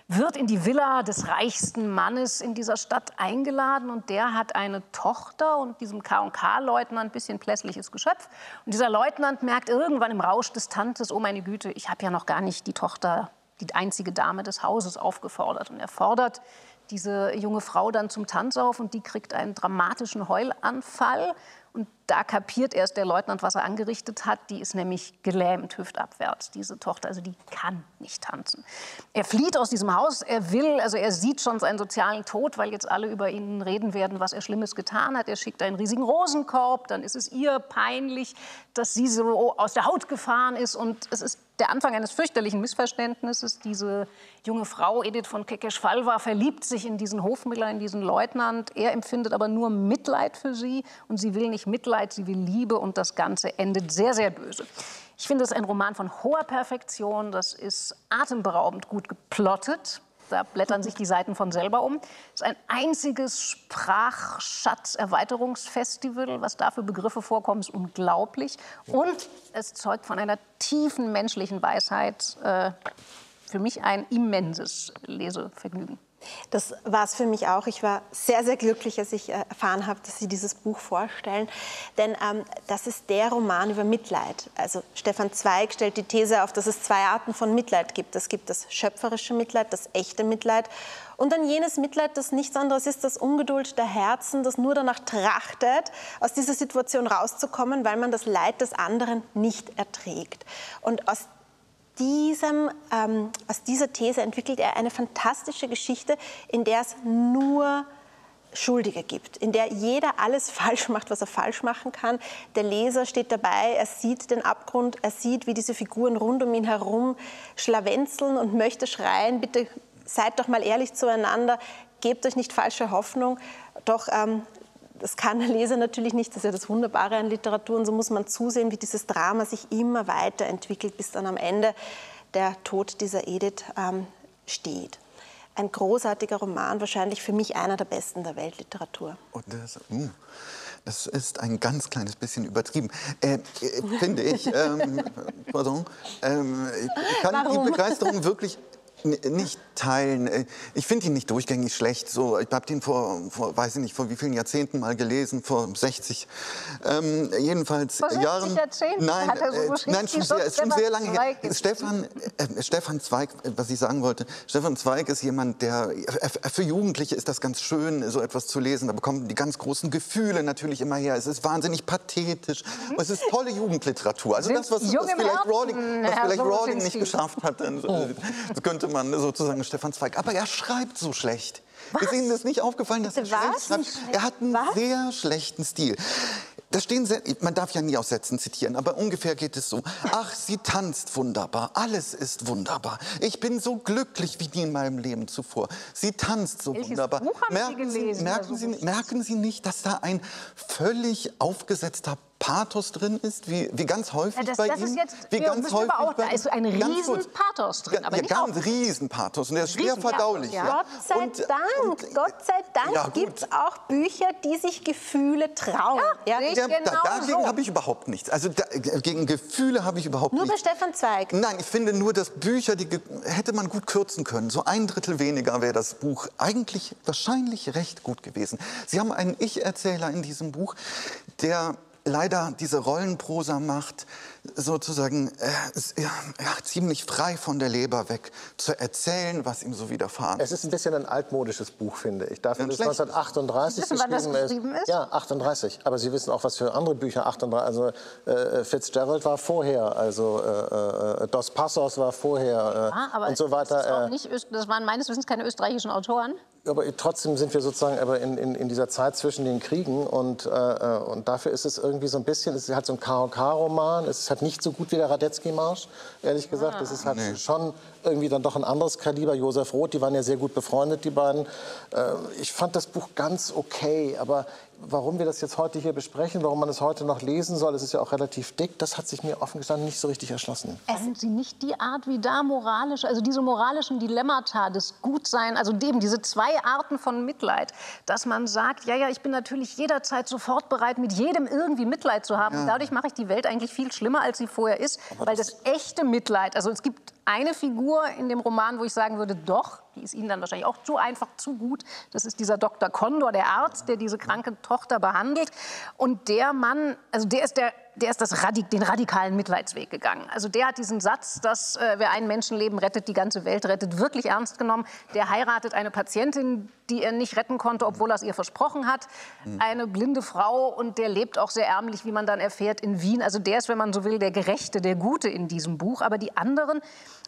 wird in die Villa des reichsten Mannes in dieser Stadt eingeladen und der hat eine Tochter und diesem K&K-Leutnant, bisschen plässliches Geschöpf. Und dieser Leutnant merkt irgendwann im Rausch des Tantes, oh meine Güte, ich habe ja noch gar nicht die Tochter die einzige Dame des Hauses aufgefordert. Und er fordert diese junge Frau dann zum Tanz auf und die kriegt einen dramatischen Heulanfall. Und da kapiert erst der Leutnant, was er angerichtet hat. Die ist nämlich gelähmt, hüftabwärts, diese Tochter. Also die kann nicht tanzen. Er flieht aus diesem Haus. Er will, also er sieht schon seinen sozialen Tod, weil jetzt alle über ihn reden werden, was er Schlimmes getan hat. Er schickt einen riesigen Rosenkorb. Dann ist es ihr peinlich, dass sie so aus der Haut gefahren ist. Und es ist der Anfang eines fürchterlichen Missverständnisses. Diese junge Frau, Edith von Kekeschwalwa, verliebt sich in diesen Hofmiller, in diesen Leutnant. Er empfindet aber nur Mitleid für sie und sie will nicht Mitleid, sie will Liebe und das Ganze endet sehr, sehr böse. Ich finde es ein Roman von hoher Perfektion. Das ist atemberaubend gut geplottet. Da blättern sich die Seiten von selber um. Es ist ein einziges Sprachschatz-Erweiterungsfestival. Was da für Begriffe vorkommen, ist unglaublich. Und es zeugt von einer tiefen menschlichen Weisheit. Äh, für mich ein immenses Lesevergnügen. Das war es für mich auch. Ich war sehr, sehr glücklich, als ich äh, erfahren habe, dass Sie dieses Buch vorstellen. Denn ähm, das ist der Roman über Mitleid. Also Stefan Zweig stellt die These auf, dass es zwei Arten von Mitleid gibt. Es gibt das schöpferische Mitleid, das echte Mitleid. Und dann jenes Mitleid, das nichts anderes ist, das Ungeduld der Herzen, das nur danach trachtet, aus dieser Situation rauszukommen, weil man das Leid des anderen nicht erträgt. Und aus diesem, ähm, aus dieser These entwickelt er eine fantastische Geschichte, in der es nur Schuldige gibt, in der jeder alles falsch macht, was er falsch machen kann. Der Leser steht dabei, er sieht den Abgrund, er sieht, wie diese Figuren rund um ihn herum schlawenzeln und möchte schreien, bitte seid doch mal ehrlich zueinander, gebt euch nicht falsche Hoffnung. Doch ähm, das kann der Leser natürlich nicht, das ist ja das Wunderbare an Literatur. Und so muss man zusehen, wie dieses Drama sich immer weiterentwickelt, bis dann am Ende der Tod dieser Edith ähm, steht. Ein großartiger Roman, wahrscheinlich für mich einer der besten der Weltliteratur. Und das, uh, das ist ein ganz kleines bisschen übertrieben, äh, äh, finde ich. Ähm, pardon. Ähm, ich kann Warum? die Begeisterung wirklich nicht teilen. Äh, ich finde ihn nicht durchgängig schlecht. So, ich habe den vor, vor, weiß ich nicht, vor wie vielen Jahrzehnten mal gelesen, vor 60. Ähm, jedenfalls vor 60 Jahren. Jahrzehnten nein, hat er so äh, nein, schon sehr, schon sehr lange her. Stefan, äh, Stefan Zweig, was ich sagen wollte, Stefan Zweig ist jemand, der äh, für Jugendliche ist das ganz schön, so etwas zu lesen. Da bekommen die ganz großen Gefühle natürlich immer her. Es ist wahnsinnig pathetisch. Mhm. Es ist tolle Jugendliteratur. Also das, was, was vielleicht was vielleicht Rawling nicht geschafft hat, dann, das könnte man sozusagen Stefan Zweig. Aber er schreibt so schlecht. Was? Ist Ihnen das nicht aufgefallen, dass er schlecht schreibt? Er hat einen Was? sehr schlechten Stil. Da stehen man darf ja nie aus Sätzen zitieren, aber ungefähr geht es so. Ach, sie tanzt wunderbar, alles ist wunderbar. Ich bin so glücklich wie nie in meinem Leben zuvor. Sie tanzt so Welches wunderbar. Buch haben merken Sie, gelesen, merken, so sie, merken sie nicht, dass da ein völlig aufgesetzter Pathos drin ist, wie, wie ganz häufig ja, das, bei das Ihnen. Ist jetzt, wie ganz häufig auch, da ist ein riesen Pathos drin, aber ja, nicht ganz riesen Pathos und der ist schwer verdaulich. Ja. Gott sei und, Dank, und, Gott sei Dank ja, gibt es auch Bücher, die sich Gefühle trauen. Ja, ja, genau da, dagegen so. habe ich überhaupt nichts. Also da, gegen Gefühle habe ich überhaupt nur nichts. Nur bei Stefan Zweig? Nein, ich finde nur, dass Bücher, die hätte man gut kürzen können. So ein Drittel weniger wäre das Buch eigentlich wahrscheinlich recht gut gewesen. Sie haben einen Ich-Erzähler in diesem Buch, der leider diese Rollenprosa macht, sozusagen äh, ja, ziemlich frei von der Leber weg zu erzählen, was ihm so widerfahren ist. Es ist ein bisschen ein altmodisches Buch, finde ich. Dafür, dass es 1938 Sie wissen, wann das geschrieben ist. Ja, 38. Aber Sie wissen auch, was für andere Bücher 38. Also äh, Fitzgerald war vorher, also äh, äh Dos Passos war vorher äh, ah, aber und so weiter. Das, auch äh, nicht, das waren meines Wissens keine österreichischen Autoren aber trotzdem sind wir sozusagen aber in, in, in dieser Zeit zwischen den Kriegen und, äh, und dafür ist es irgendwie so ein bisschen, es ist halt so ein KOK-Roman, es ist halt nicht so gut wie der Radetzky-Marsch, ehrlich gesagt. Ah. Es ist halt nee. schon irgendwie dann doch ein anderes Kaliber. Josef Roth, die waren ja sehr gut befreundet, die beiden. Äh, ich fand das Buch ganz okay, aber warum wir das jetzt heute hier besprechen, warum man es heute noch lesen soll, es ist ja auch relativ dick, das hat sich mir offen gestanden nicht so richtig erschlossen. Essen Sie nicht die Art, wie da moralisch, also diese moralischen Dilemmata des Gutsein, also dem, diese zwei Arten von Mitleid, dass man sagt, ja, ja, ich bin natürlich jederzeit sofort bereit, mit jedem irgendwie Mitleid zu haben. Ja. Dadurch mache ich die Welt eigentlich viel schlimmer, als sie vorher ist, Aber weil das, das echte Mitleid, also es gibt eine Figur in dem Roman, wo ich sagen würde, doch, die ist Ihnen dann wahrscheinlich auch zu einfach, zu gut. Das ist dieser Dr. Kondor, der Arzt, der diese kranke Tochter behandelt. Und der Mann, also der ist der der ist das Radik den radikalen Mitleidsweg gegangen. Also der hat diesen Satz, dass äh, wer ein Menschenleben rettet, die ganze Welt rettet, wirklich ernst genommen. Der heiratet eine Patientin, die er nicht retten konnte, obwohl er es ihr versprochen hat. Mhm. Eine blinde Frau und der lebt auch sehr ärmlich, wie man dann erfährt, in Wien. Also der ist, wenn man so will, der Gerechte, der Gute in diesem Buch. Aber die anderen,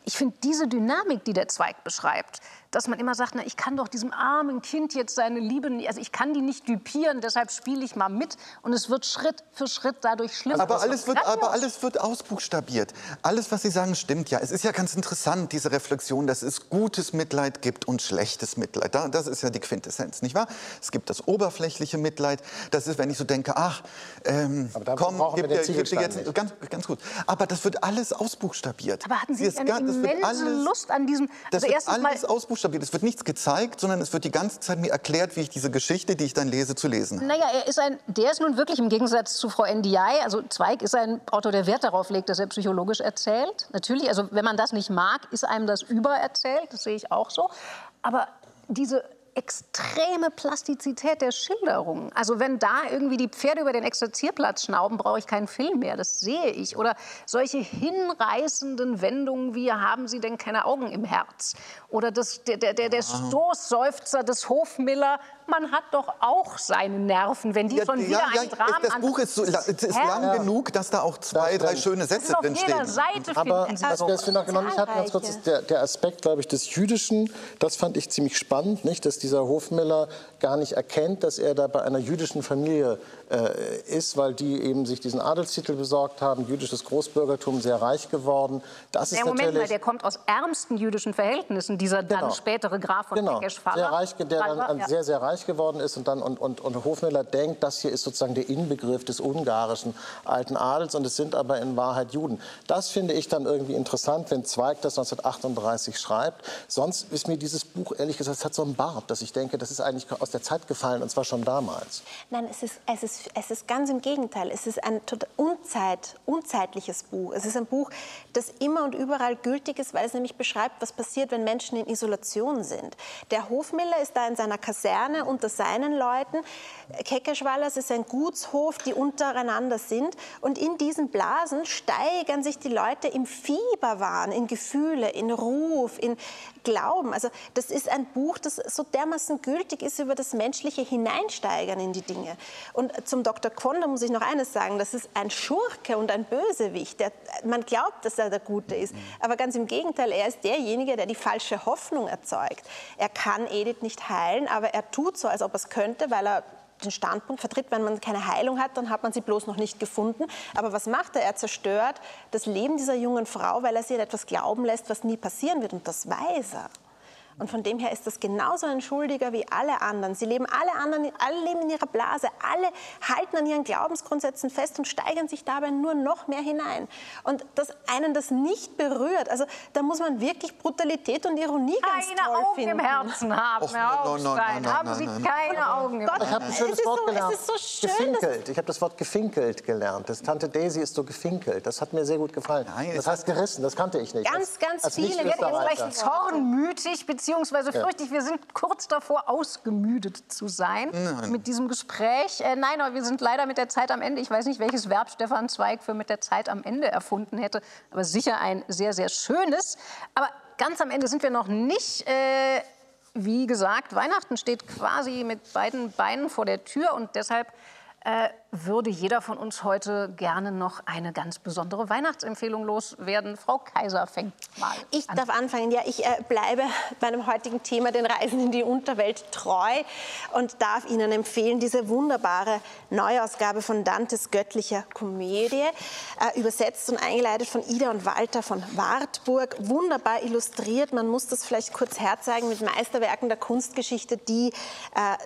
ich finde diese Dynamik, die der Zweig beschreibt, dass man immer sagt, na, ich kann doch diesem armen Kind jetzt seine Liebe, also ich kann die nicht düpieren, deshalb spiele ich mal mit und es wird Schritt für Schritt dadurch schlimmer. Aber alles, wird, aber alles wird ausbuchstabiert. Alles, was Sie sagen, stimmt ja. Es ist ja ganz interessant, diese Reflexion, dass es gutes Mitleid gibt und schlechtes Mitleid. Das ist ja die Quintessenz, nicht wahr? Es gibt das oberflächliche Mitleid. Das ist, wenn ich so denke, ach, ähm, komm, gib dir, gib dir jetzt, ganz, ganz gut. Aber das wird alles ausbuchstabiert. Aber hatten Sie nicht eine alles, Lust an diesem... Also das wird alles ausbuchstabiert buchstabiert. Es wird nichts gezeigt, sondern es wird die ganze Zeit mir erklärt, wie ich diese Geschichte, die ich dann lese, zu lesen habe. Naja, er ist ein, der ist nun wirklich im Gegensatz zu Frau NDI, also Zweig ist ein Autor, der Wert darauf legt, dass er psychologisch erzählt. Natürlich, also wenn man das nicht mag, ist einem das übererzählt, das sehe ich auch so. Aber diese extreme Plastizität der Schilderung. Also wenn da irgendwie die Pferde über den Exerzierplatz schnauben, brauche ich keinen Film mehr. Das sehe ich. Oder solche hinreißenden Wendungen wie haben Sie denn keine Augen im Herz? Oder das, der, der, der Stoßseufzer des Hofmiller, man hat doch auch seine Nerven, wenn die Ja, schon wieder ja, ja, ein Drama das Buch ist, so, es ist lang Herr. genug, dass da auch zwei, drei schöne Sätze Auf drin jeder stehen. Seite Aber finden Sie was wir jetzt noch nicht hatten, ganz kurz, ist der, der Aspekt, glaube ich, des Jüdischen. Das fand ich ziemlich spannend, nicht, dass dieser Hofmiller gar nicht erkennt, dass er da bei einer jüdischen Familie äh, ist, weil die eben sich diesen Adelstitel besorgt haben, jüdisches Großbürgertum, sehr reich geworden. Das ist Der Moment mal, natürlich der kommt aus ärmsten jüdischen Verhältnissen, dieser dann Genau. spätere Graf von genau, Pekes-Faller. sehr reich, der dann ja. sehr, sehr reich geworden ist und dann und, und, und Hofmiller denkt, das hier ist sozusagen der Inbegriff des ungarischen alten Adels und es sind aber in Wahrheit Juden. Das finde ich dann irgendwie interessant, wenn Zweig das 1938 schreibt. Sonst ist mir dieses Buch, ehrlich gesagt, es hat so einen Bart, dass ich denke, das ist eigentlich aus der Zeit gefallen und zwar schon damals. Nein, es ist, es, ist, es ist ganz im Gegenteil. Es ist ein unzeit, unzeitliches Buch. Es ist ein Buch, das immer und überall gültig ist, weil es nämlich beschreibt, was passiert, wenn Menschen in Isolation sind. Der Hofmiller ist da in seiner Kaserne unter seinen Leuten. Keckerschwallers ist ein Gutshof, die untereinander sind. Und in diesen Blasen steigern sich die Leute im Fieberwahn, in Gefühle, in Ruf, in Glauben. Also das ist ein Buch, das so dermaßen gültig ist über das menschliche Hineinsteigern in die Dinge. Und zum Dr. Quonder muss ich noch eines sagen, das ist ein Schurke und ein Bösewicht. Der, man glaubt, dass er der Gute ist, aber ganz im Gegenteil, er ist derjenige, der die falsche Hoffnung erzeugt. Er kann Edith nicht heilen, aber er tut so, als ob er es könnte, weil er den Standpunkt vertritt, wenn man keine Heilung hat, dann hat man sie bloß noch nicht gefunden. Aber was macht er? Er zerstört das Leben dieser jungen Frau, weil er sie an etwas glauben lässt, was nie passieren wird. Und das weiß er. Und von dem her ist das genauso ein Schuldiger wie alle anderen. Sie leben alle anderen, alle leben in ihrer Blase, alle halten an ihren Glaubensgrundsätzen fest und steigern sich dabei nur noch mehr hinein. Und dass einen das nicht berührt, also da muss man wirklich Brutalität und Ironie ganz keine toll Augen finden. im Herzen haben, Och, Herr nein, nein, Augstein. nein, nein, haben Sie keine Augen im Gott, Ich habe ein Herzen. schönes es ist Wort so- gelernt. es ist so schön, gefinkelt. Ich habe das Wort gefinkelt gelernt. Das Tante Daisy ist so gefinkelt. Das hat mir sehr gut gefallen. Nein, das heißt gerissen, das kannte ich nicht. Ganz, als, ganz als viele Jetzt recht zornmütig, beziehungsweise fürchte ich, wir sind kurz davor, ausgemüdet zu sein mit diesem Gespräch. Äh, nein, aber wir sind leider mit der Zeit am Ende. Ich weiß nicht, welches Verb Stefan Zweig für mit der Zeit am Ende erfunden hätte, aber sicher ein sehr, sehr schönes. Aber ganz am Ende sind wir noch nicht. Äh, wie gesagt, Weihnachten steht quasi mit beiden Beinen vor der Tür und deshalb äh, würde jeder von uns heute gerne noch eine ganz besondere Weihnachtsempfehlung loswerden. Frau Kaiser fängt mal Ich an. darf anfangen. Ja, ich äh, bleibe meinem heutigen Thema, den Reisen in die Unterwelt, treu und darf Ihnen empfehlen, diese wunderbare Neuausgabe von Dantes göttlicher Komödie, äh, übersetzt und eingeleitet von Ida und Walter von Wartburg, wunderbar illustriert. Man muss das vielleicht kurz herzeigen mit Meisterwerken der Kunstgeschichte, die äh,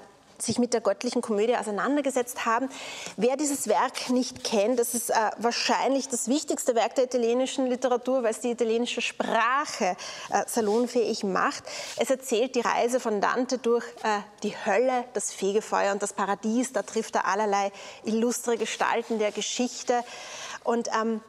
sich mit der göttlichen Komödie auseinandergesetzt haben. Wer dieses Werk nicht kennt, das ist äh, wahrscheinlich das wichtigste Werk der italienischen Literatur, weil es die italienische Sprache äh, salonfähig macht. Es erzählt die Reise von Dante durch äh, die Hölle, das Fegefeuer und das Paradies. Da trifft er allerlei illustre Gestalten der Geschichte. Und ähm,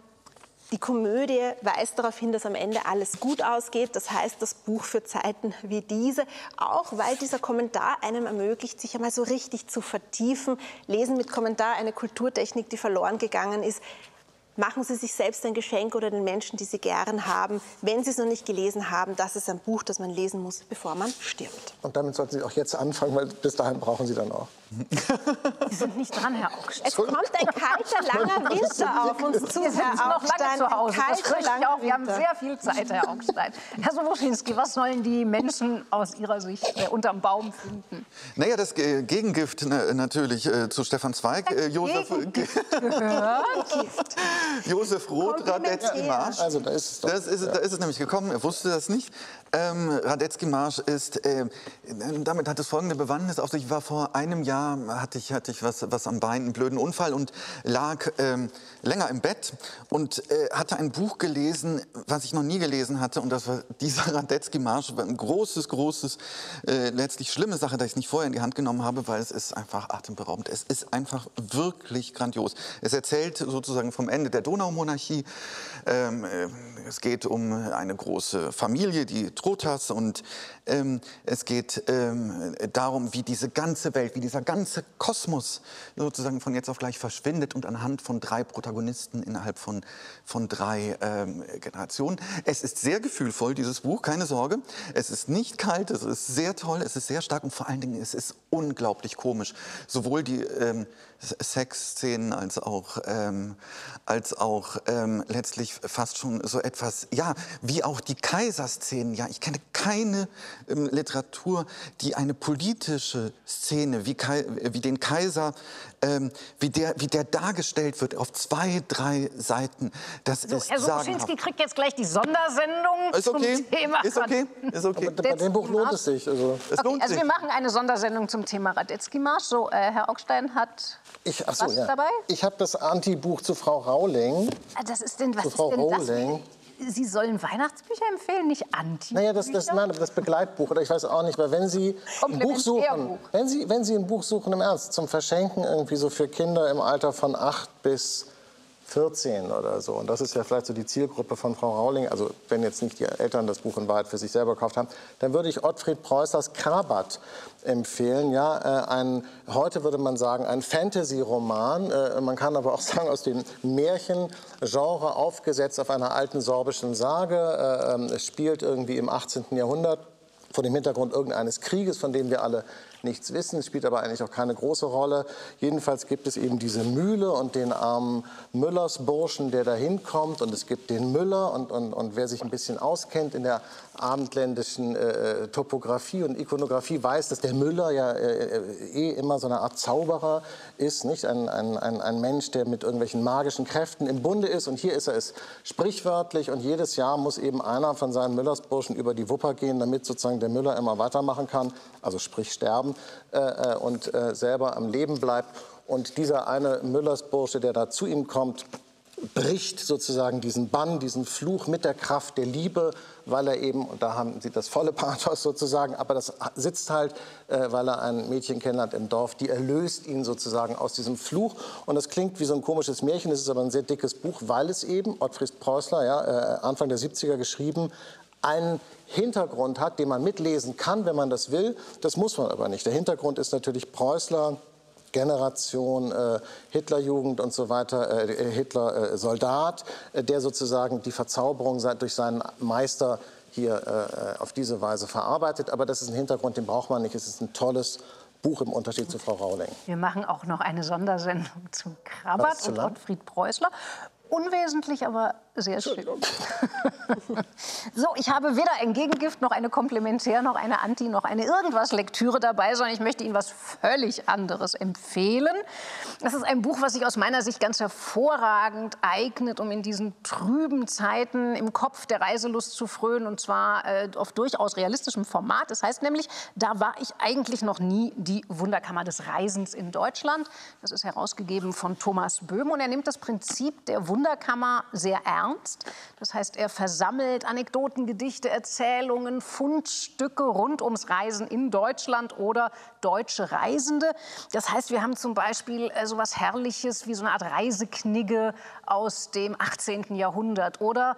die Komödie weist darauf hin, dass am Ende alles gut ausgeht. Das heißt, das Buch für Zeiten wie diese. Auch weil dieser Kommentar einem ermöglicht, sich einmal so richtig zu vertiefen. Lesen mit Kommentar, eine Kulturtechnik, die verloren gegangen ist. Machen Sie sich selbst ein Geschenk oder den Menschen, die Sie gern haben. Wenn Sie es noch nicht gelesen haben, das ist ein Buch, das man lesen muss, bevor man stirbt. Und damit sollten Sie auch jetzt anfangen, weil bis dahin brauchen Sie dann auch. Sie sind nicht dran, Herr Augstein. Es kommt ein kalter, langer Winter auf uns zu, Wir sind Herr noch lange zu Hause. Das ich auch. Wir haben sehr viel Zeit, Herr Augstein. Herr Soboschinski, was sollen die Menschen aus Ihrer Sicht äh, unterm Baum finden? Naja, das Ge- Gegengift na, natürlich äh, zu Stefan Zweig. Äh, Josef, Josef Roth, Radetzky Marsch. Also da ist es doch. Das ist, Da ist es nämlich gekommen, er wusste das nicht. Ähm, Radetzky Marsch ist, äh, damit hat es folgende Bewandtnis auf sich. Ich war vor einem Jahr Jahr hatte ich, hatte ich was, was am Bein, einen blöden Unfall und lag ähm, länger im Bett und äh, hatte ein Buch gelesen, was ich noch nie gelesen hatte. Und das war dieser Radetzky-Marsch. Ein großes, großes, äh, letztlich schlimme Sache, dass ich es nicht vorher in die Hand genommen habe, weil es ist einfach atemberaubend. Es ist einfach wirklich grandios. Es erzählt sozusagen vom Ende der Donaumonarchie. Ähm, äh, es geht um eine große Familie, die Trotas, und ähm, es geht ähm, darum, wie diese ganze Welt, wie dieser ganze Kosmos sozusagen von jetzt auf gleich verschwindet und anhand von drei Protagonisten innerhalb von, von drei ähm, Generationen. Es ist sehr gefühlvoll, dieses Buch, keine Sorge. Es ist nicht kalt, es ist sehr toll, es ist sehr stark und vor allen Dingen es ist unglaublich komisch. Sowohl die ähm, Sexszenen als auch, ähm, als auch ähm, letztlich fast schon so etwas, ja, wie auch die Kaiserszenen. Ja, ich kenne keine ähm, Literatur, die eine politische Szene wie, Kai, wie den Kaiser, ähm, wie, der, wie der dargestellt wird auf zwei, drei Seiten. Das So, ist Herr Sokoschinski kriegt jetzt gleich die Sondersendung Ist okay, zum Thema. ist okay, ist okay. Bei dem Buch lohnt es sich. Also, Es Okay, lohnt also sich. wir machen eine Sondersendung zum Thema Radetzky-Marsch. So, äh, Herr Augstein hat ich, ach so, was ja. dabei? ich habe das Anti-Buch zu Frau Rauling. Ah, Das ist denn, was Zu ist Frau denn das? Sie sollen Weihnachtsbücher empfehlen, nicht Anti. Naja, das, das, nein, das Begleitbuch, oder ich weiß auch nicht, weil wenn Sie ein Buch suchen, wenn Sie, wenn Sie ein Buch suchen im Ernst, zum Verschenken irgendwie so für Kinder im Alter von 8 bis 14 oder so, und das ist ja vielleicht so die Zielgruppe von Frau Rauling, also wenn jetzt nicht die Eltern das Buch in Wahrheit für sich selber gekauft haben, dann würde ich Ottfried Preußers Krabat empfehlen. Ja, äh, ein, heute würde man sagen, ein Fantasy-Roman. Äh, man kann aber auch sagen, aus dem Märchengenre aufgesetzt auf einer alten sorbischen Sage. Äh, ähm, es spielt irgendwie im 18. Jahrhundert vor dem Hintergrund irgendeines Krieges, von dem wir alle nichts wissen. Spielt aber eigentlich auch keine große Rolle. Jedenfalls gibt es eben diese Mühle und den armen Müllersburschen, der da hinkommt. Und es gibt den Müller. Und, und, und wer sich ein bisschen auskennt in der abendländischen äh, Topografie und Ikonografie, weiß, dass der Müller ja äh, äh, eh immer so eine Art Zauberer ist. Nicht? Ein, ein, ein, ein Mensch, der mit irgendwelchen magischen Kräften im Bunde ist. Und hier ist er es sprichwörtlich. Und jedes Jahr muss eben einer von seinen Müllersburschen über die Wupper gehen, damit sozusagen der Müller immer weitermachen kann, also sprich sterben, äh, äh, und äh, selber am Leben bleibt. Und dieser eine Müllersbursche, der da zu ihm kommt, bricht sozusagen diesen Bann, diesen Fluch mit der Kraft der Liebe, weil er eben, und da haben Sie das volle Pathos sozusagen, aber das sitzt halt, äh, weil er ein Mädchen kennenlernt im Dorf, die erlöst ihn sozusagen aus diesem Fluch. Und das klingt wie so ein komisches Märchen, es ist aber ein sehr dickes Buch, weil es eben, Ottfried Preußler, ja, äh, Anfang der 70er geschrieben, einen Hintergrund hat, den man mitlesen kann, wenn man das will. Das muss man aber nicht. Der Hintergrund ist natürlich Preußler, Generation äh, Hitlerjugend und so weiter, äh, äh, Soldat, äh, der sozusagen die Verzauberung durch seinen Meister hier äh, auf diese Weise verarbeitet. Aber das ist ein Hintergrund, den braucht man nicht. Es ist ein tolles Buch im Unterschied zu Frau Rauling. Wir machen auch noch eine Sondersendung zu das zu und? Ottfried Preußler. Unwesentlich, aber sehr schön. so, ich habe weder ein Gegengift, noch eine Komplementär, noch eine Anti, noch eine irgendwas Lektüre dabei, sondern ich möchte Ihnen was völlig anderes empfehlen. Das ist ein Buch, was sich aus meiner Sicht ganz hervorragend eignet, um in diesen trüben Zeiten im Kopf der Reiselust zu frönen, und zwar äh, auf durchaus realistischem Format. Das heißt nämlich, da war ich eigentlich noch nie die Wunderkammer des Reisens in Deutschland. Das ist herausgegeben von Thomas Böhm und er nimmt das Prinzip der Wunderkammer sehr ernst. Das heißt, er versammelt Anekdoten, Gedichte, Erzählungen, Fundstücke rund ums Reisen in Deutschland oder deutsche Reisende. Das heißt, wir haben zum Beispiel äh, so was Herrliches wie so eine Art Reiseknigge aus dem 18. Jahrhundert oder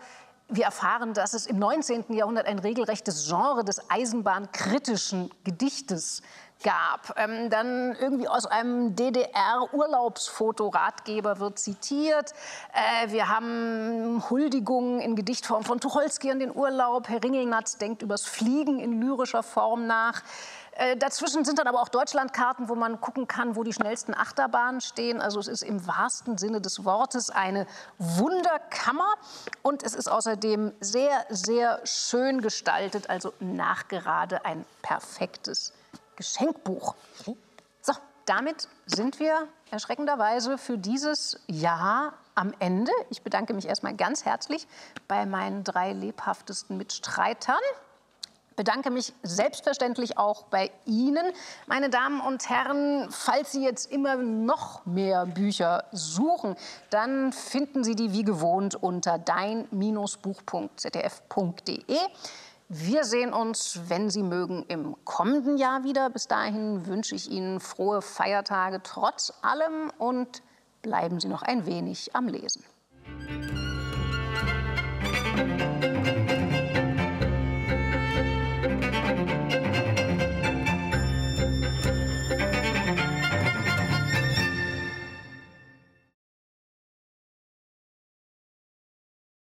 wir erfahren, dass es im 19. Jahrhundert ein regelrechtes Genre des eisenbahnkritischen Gedichtes gab. Ähm, dann irgendwie aus einem DDR-Urlaubsfotoratgeber wird zitiert. Äh, wir haben Huldigungen in Gedichtform von Tucholsky an den Urlaub. Herr Ringelnatz denkt übers Fliegen in lyrischer Form nach. Äh, Dazwischen sind dann aber auch Deutschlandkarten, wo man gucken kann, wo die schnellsten Achterbahnen stehen. Also es ist im wahrsten Sinne des Wortes eine Wunderkammer und es ist außerdem sehr, sehr schön gestaltet, also nachgerade ein perfektes Geschenkbuch. So, damit sind wir erschreckenderweise für dieses Jahr am Ende. Ich bedanke mich erstmal ganz herzlich bei meinen drei lebhaftesten Mitstreitern. bedanke mich selbstverständlich auch bei Ihnen, meine Damen und Herren. Falls Sie jetzt immer noch mehr Bücher suchen, dann finden Sie die wie gewohnt unter dein-buch.zdf.de. Wir sehen uns, wenn Sie mögen, im kommenden Jahr wieder. Bis dahin wünsche ich Ihnen frohe Feiertage trotz allem und bleiben Sie noch ein wenig am Lesen.